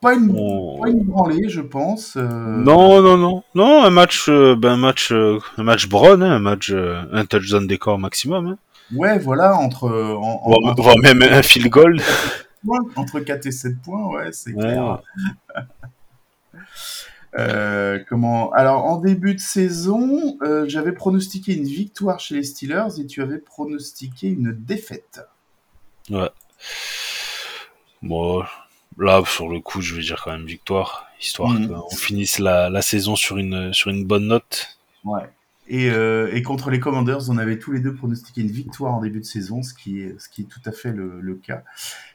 pas une, on- pas une branlée, je pense. euh, Non, non, non. Non, un match, euh, ben, un match, un match Brown, hein, un match, un touchdown d'écart maximum. Hein. Ouais, voilà, entre, en- en- Voire, entre, voire même un field goal. entre 4 et 7 points, ouais, c'est Ouais. clair. Euh, comment Alors, en début de saison, euh, j'avais pronostiqué une victoire chez les Steelers et tu avais pronostiqué une défaite. Bon, là, sur le coup, je vais dire quand même victoire, histoire Mhm. qu'on finisse la, la saison sur une, sur une bonne note. Ouais. Et, euh, et contre les Commanders, on avait tous les deux pronostiqué une victoire en début de saison, ce qui est, ce qui est tout à fait le, le cas.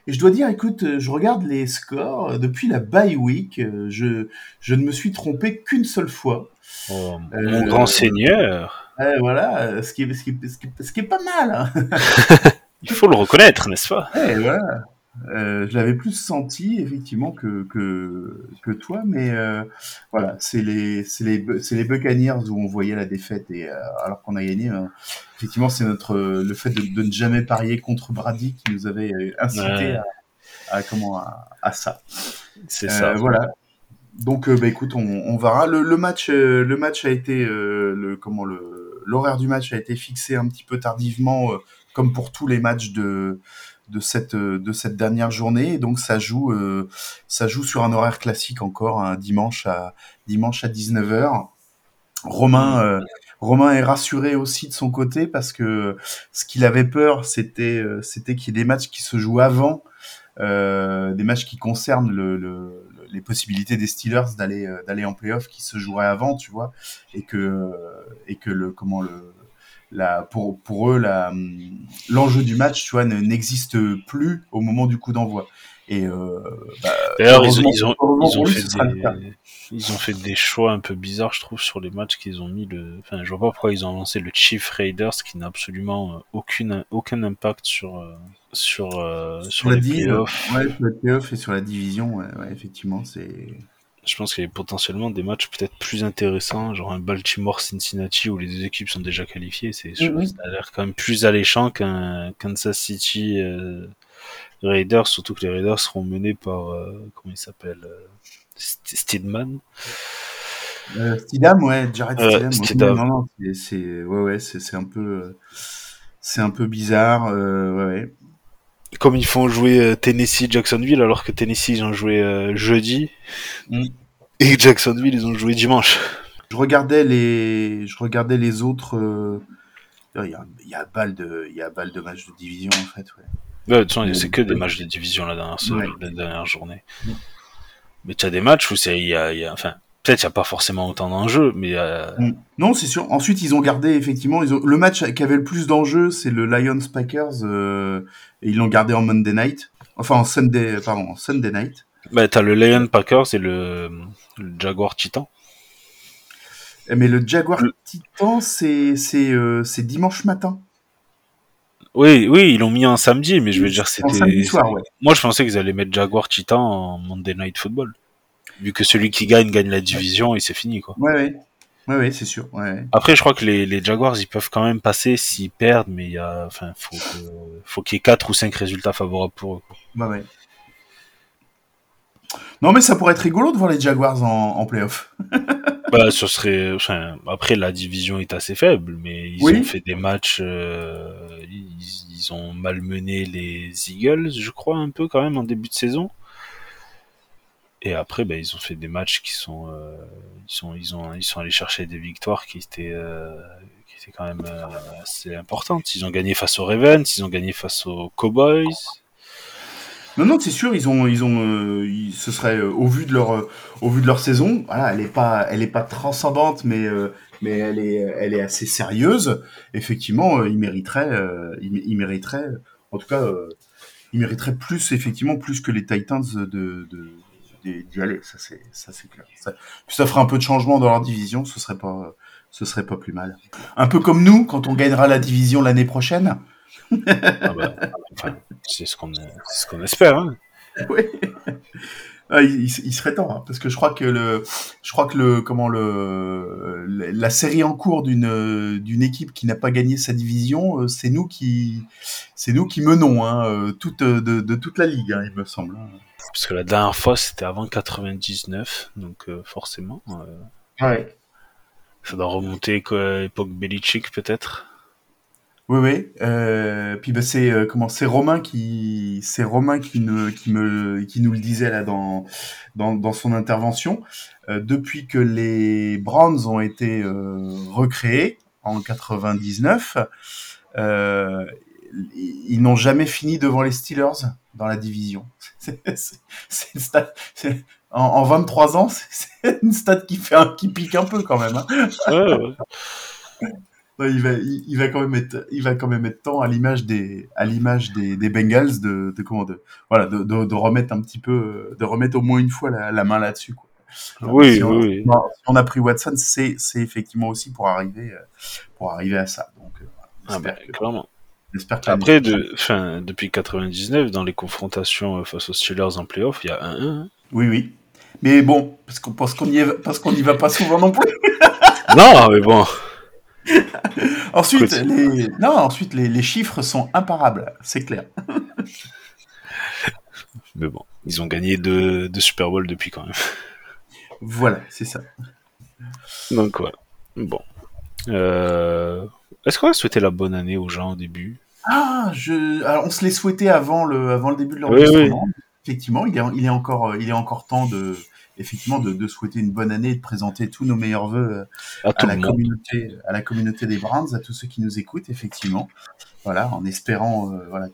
Et je dois dire, écoute, euh, je regarde les scores euh, depuis la bye week, je, je ne me suis trompé qu'une seule fois. Oh, Euh, Mon grand seigneur, voilà, ce qui est, ce qui est, ce qui est, ce qui est pas mal. Hein. il faut le reconnaître, n'est-ce pas? Ouais, voilà. Euh, je l'avais plus senti effectivement que que, que toi, mais euh, voilà, c'est les c'est les Bu- c'est les Buccaneers où on voyait la défaite et euh, alors qu'on a gagné. hein. effectivement, c'est notre le fait de, de ne jamais parier contre Brady qui nous avait incité Ouais. à, à comment à, à ça. C'est ça. Voilà. Donc, bah, écoute, on, on verra. Le, le match, le match a été, le comment le l'horaire du match a été fixé un petit peu tardivement, comme pour tous les matchs de de cette euh, de cette dernière journée. Et donc, ça joue, euh, ça joue sur un horaire classique encore, un dimanche à dimanche à 19 h Romain. euh, Romain est rassuré aussi de son côté parce que ce qu'il avait peur, c'était euh, c'était qu'il y ait des matchs qui se jouent avant, des matchs qui concernent le, le- les possibilités des Steelers d'aller d'aller en playoff qui se joueraient avant, tu vois, et que et que le comment le la pour pour eux la l'enjeu du match, tu vois, ne- n'existe plus au moment du coup d'envoi. Et euh, bah, D'ailleurs, ils, ont, ils, ont fait des, ils ont fait des choix un peu bizarres, je trouve, sur les matchs qu'ils ont mis. Le... Enfin, je vois pas pourquoi ils ont lancé le Chief Raiders qui n'a absolument euh, aucune, aucun impact sur, euh, sur, euh, sur les playoffs. ouais, sur les playoffs et sur la division, ouais, ouais, effectivement, c'est Je pense qu'il y a potentiellement des matchs peut-être plus intéressants, genre un Baltimore-Cincinnati où les deux équipes sont déjà qualifiées. C'est, ça a l'air quand même plus alléchant qu'un Kansas City euh, Raiders, surtout que les Raiders seront menés par, euh, comment il s'appelle, euh, St- Steedman. Stidham, ouais, Jared Euh. Non, non, c'est, c'est, ouais, ouais, c'est, c'est un peu, euh, c'est un peu bizarre, euh, ouais, ouais. Comme ils font jouer euh, Tennessee-Jacksonville alors que Tennessee ils ont joué euh, jeudi Mm. et Jacksonville ils ont joué dimanche. Je regardais les, je regardais les autres. euh, Il y a, il y a balle de, il y a balle de match de division en fait. Ouais. Ouais, de toute façon, c'est que des matchs de division la dernière, Ouais. la dernière journée. Mm. Mais tu as des matchs où c'est, il y a, il y a- enfin, peut-être il n'y a pas forcément autant d'enjeux, mais euh, Non, c'est sûr. Ensuite, ils ont gardé effectivement. Ils ont... Le match qui avait le plus d'enjeux, c'est le Lions Packers, euh, et ils l'ont gardé en Monday Night. Enfin, en Sunday, pardon, en Sunday Night. bah, t'as le Lion Packers et le, le Jaguar Titan. Eh, Mais le Jaguar Le- Titan, c'est c'est euh, c'est dimanche matin. Oui, oui, ils l'ont mis en samedi, mais je veux dire, c'était. samedi soir, ouais. Moi, je pensais qu'ils allaient mettre Jaguar Titan en Monday Night Football. Vu que celui qui gagne gagne la division et c'est fini, quoi. Ouais, ouais. Ouais, ouais, c'est sûr. Ouais. Après, je crois que les, les Jaguars, ils peuvent quand même passer s'ils perdent, mais il y a, enfin, faut qu'il y ait quatre ou cinq résultats favorables pour eux. quoi. Bah ouais. Non, mais ça pourrait être rigolo de voir les Jaguars en, en playoff. Bah, ce serait, enfin, après, la division est assez faible, mais ils Oui. ont fait des matchs, euh, ils, ils ont malmené les Eagles, je crois, un peu quand même en début de saison. Et après, bah, ils ont fait des matchs qui sont, euh, ils sont, ils ont, ils sont allés chercher des victoires qui étaient, euh, qui étaient quand même euh, assez importantes. Ils ont gagné face aux Ravens, ils ont gagné face aux Cowboys. Non, non, c'est sûr, ils ont, ils ont, euh, ils- ce serait euh, au vu de leur, euh, au vu de leur saison. Voilà, elle est pas, elle est pas transcendante, mais, mais elle est, elle est assez sérieuse. Effectivement, ils mériteraient, ils, ils mériteraient, en tout cas, ils mériteraient plus, effectivement, plus que les Titans de, de- d'y aller. Ça c'est, ça c'est clair. Ça, puis ça ferait un peu de changement dans leur division, ce serait pas, ce serait pas plus mal. Un peu comme nous, quand on gagnera la division l'année prochaine. Ah bah, enfin, c'est ce qu'on, ce qu'on espère. Hein. Oui. Ah, il, il- il serait temps, hein, parce que je crois que le, je crois que le, comment le, la série en cours d'une d'une équipe qui n'a pas gagné sa division, euh, c'est nous qui, c'est nous qui menons, hein, euh, toute de, de toute la ligue, hein, il me semble. Parce que la dernière fois, c'était avant 99, donc euh, forcément, euh, Ouais. ça doit remonter quoi, époque Belichick peut-être. Oui, oui. Euh, puis bah, c'est euh, comment c'est Romain qui c'est Romain qui ne qui me qui nous le disait là dans dans, dans son intervention. Euh, depuis que les Browns ont été euh, recréés en 99, euh, ils n'ont jamais fini devant les Steelers dans la division. C'est c'est- c'est stat. c'est- En, en 23 ans, c'est une stat qui fait un, qui pique un peu quand même. hein. Ouais, il va, il, il va quand même être, il va quand même être temps à l'image des, à l'image des, des Bengals de, de comment de, voilà, de, de, de remettre un petit peu, de remettre au moins une fois la, la main là-dessus. quoi. Oui, si on, oui, non, si on a pris Watson, c'est, c'est effectivement aussi pour arriver, pour arriver à ça. Donc, euh, Ah bah, que, clairement. que Après, de, fin, depuis 99, dans les confrontations euh, face aux Steelers en playoff, il y a un 1. oui, oui. Mais bon, parce qu'on, parce qu'on y est, parce qu'on y va pas souvent non plus. non, mais bon. Ensuite, les, non, ensuite les, les chiffres sont imparables, c'est clair. Mais bon, ils ont gagné deux, deux Super Bowl depuis quand même. Voilà, c'est ça. Donc ouais. Bon. Euh... Est-ce qu'on va souhaiter la bonne année aux gens au début? Ah, je, alors, on se l'est souhaité avant le, avant le début de Oui, l'enregistrement. Effectivement, il est, il est encore, euh, il est encore temps de, effectivement, de, de souhaiter une bonne année et de présenter tous nos meilleurs vœux euh, À la monde. communauté, à la communauté des Browns, à tous ceux qui nous écoutent, effectivement. Voilà, en espérant, euh, voilà,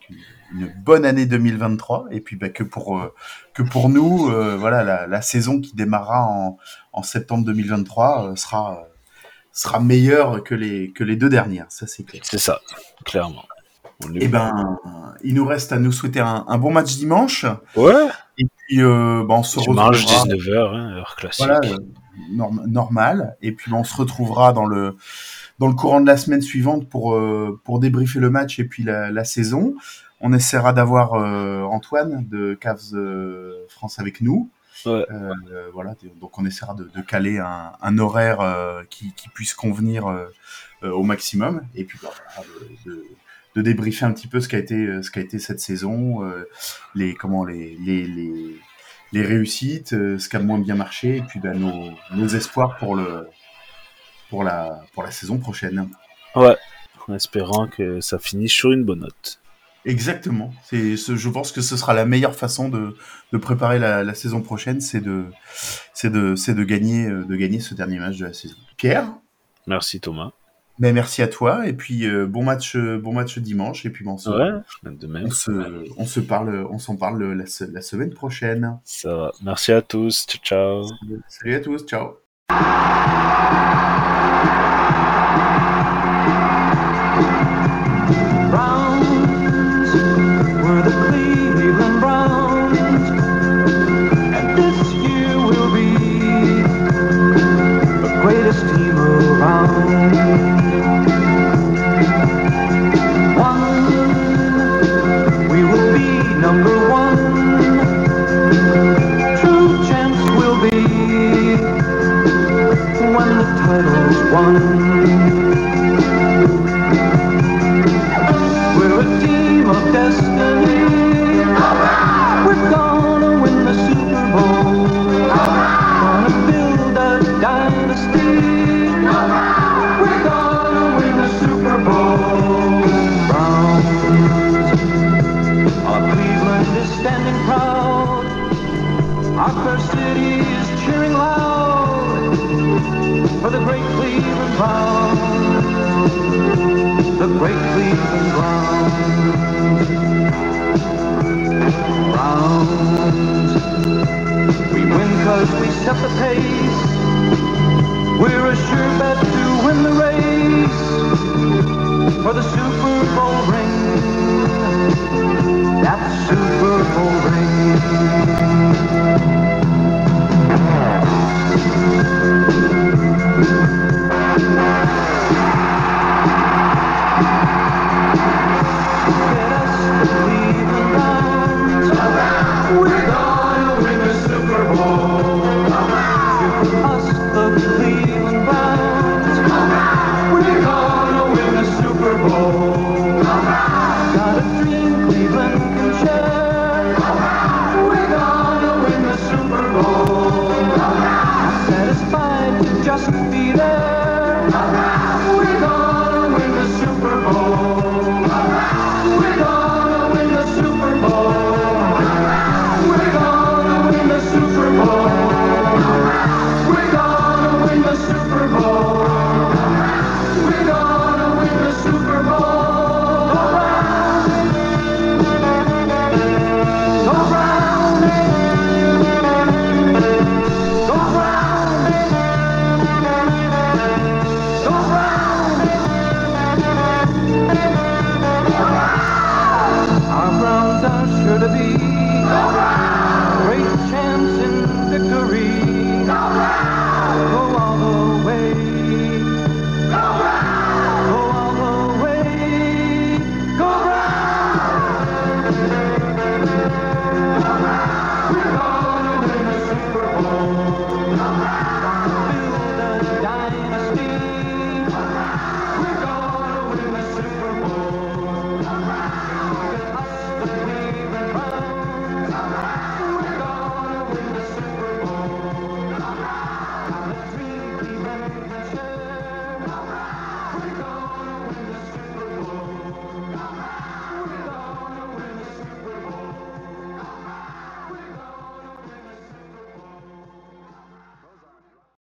une bonne année 2023 et puis bah, que pour, euh, que pour nous, euh, voilà, la, la saison qui démarrera en, en septembre 2023 euh, sera, sera meilleure que les, que les deux dernières. Ça, c'est clair. C'est ça, clairement. Eh ben, il nous reste à nous souhaiter un, un bon match dimanche. Ouais, Et puis, euh, bah, on se dimanche retrouvera. 19h, hein, heure classique. Voilà, euh, norm- normal. Et puis, bah, on se retrouvera dans le, dans le courant de la semaine suivante pour, euh, pour débriefer le match et puis la, la saison. On essaiera d'avoir euh, Antoine de Cavs euh, France avec nous. Ouais. Euh, voilà, donc on essaiera de, de caler un, un horaire qui, qui puisse convenir au maximum. Et puis, bah, voilà, de, de- de débriefer un petit peu ce qu'a été, euh, ce qu'a été cette saison, euh, les, comment, les, les, les, les réussites, euh, ce qui a moins bien marché, et puis bah, nos, nos espoirs pour, le, pour, la, pour la saison prochaine. Ouais, en espérant que ça finisse sur une bonne note. Exactement. C'est, je pense que ce sera la meilleure façon de, de préparer la, la saison prochaine, c'est de, c'est de, c'est de gagner, de gagner ce dernier match de la saison. Pierre, Merci Thomas. Merci à toi. Et puis, euh, bon, match, euh, bon match dimanche. Et puis, bon, on. On, se, parle, on s'en parle la, semaine prochaine. Ça va. Merci à tous. Ciao, ciao. Salut à tous. Ciao. the great Cleveland Browns. Browns. We win cause we set the pace. We're a sure bet to win the race for the Super Bowl ring. That Super Bowl ring.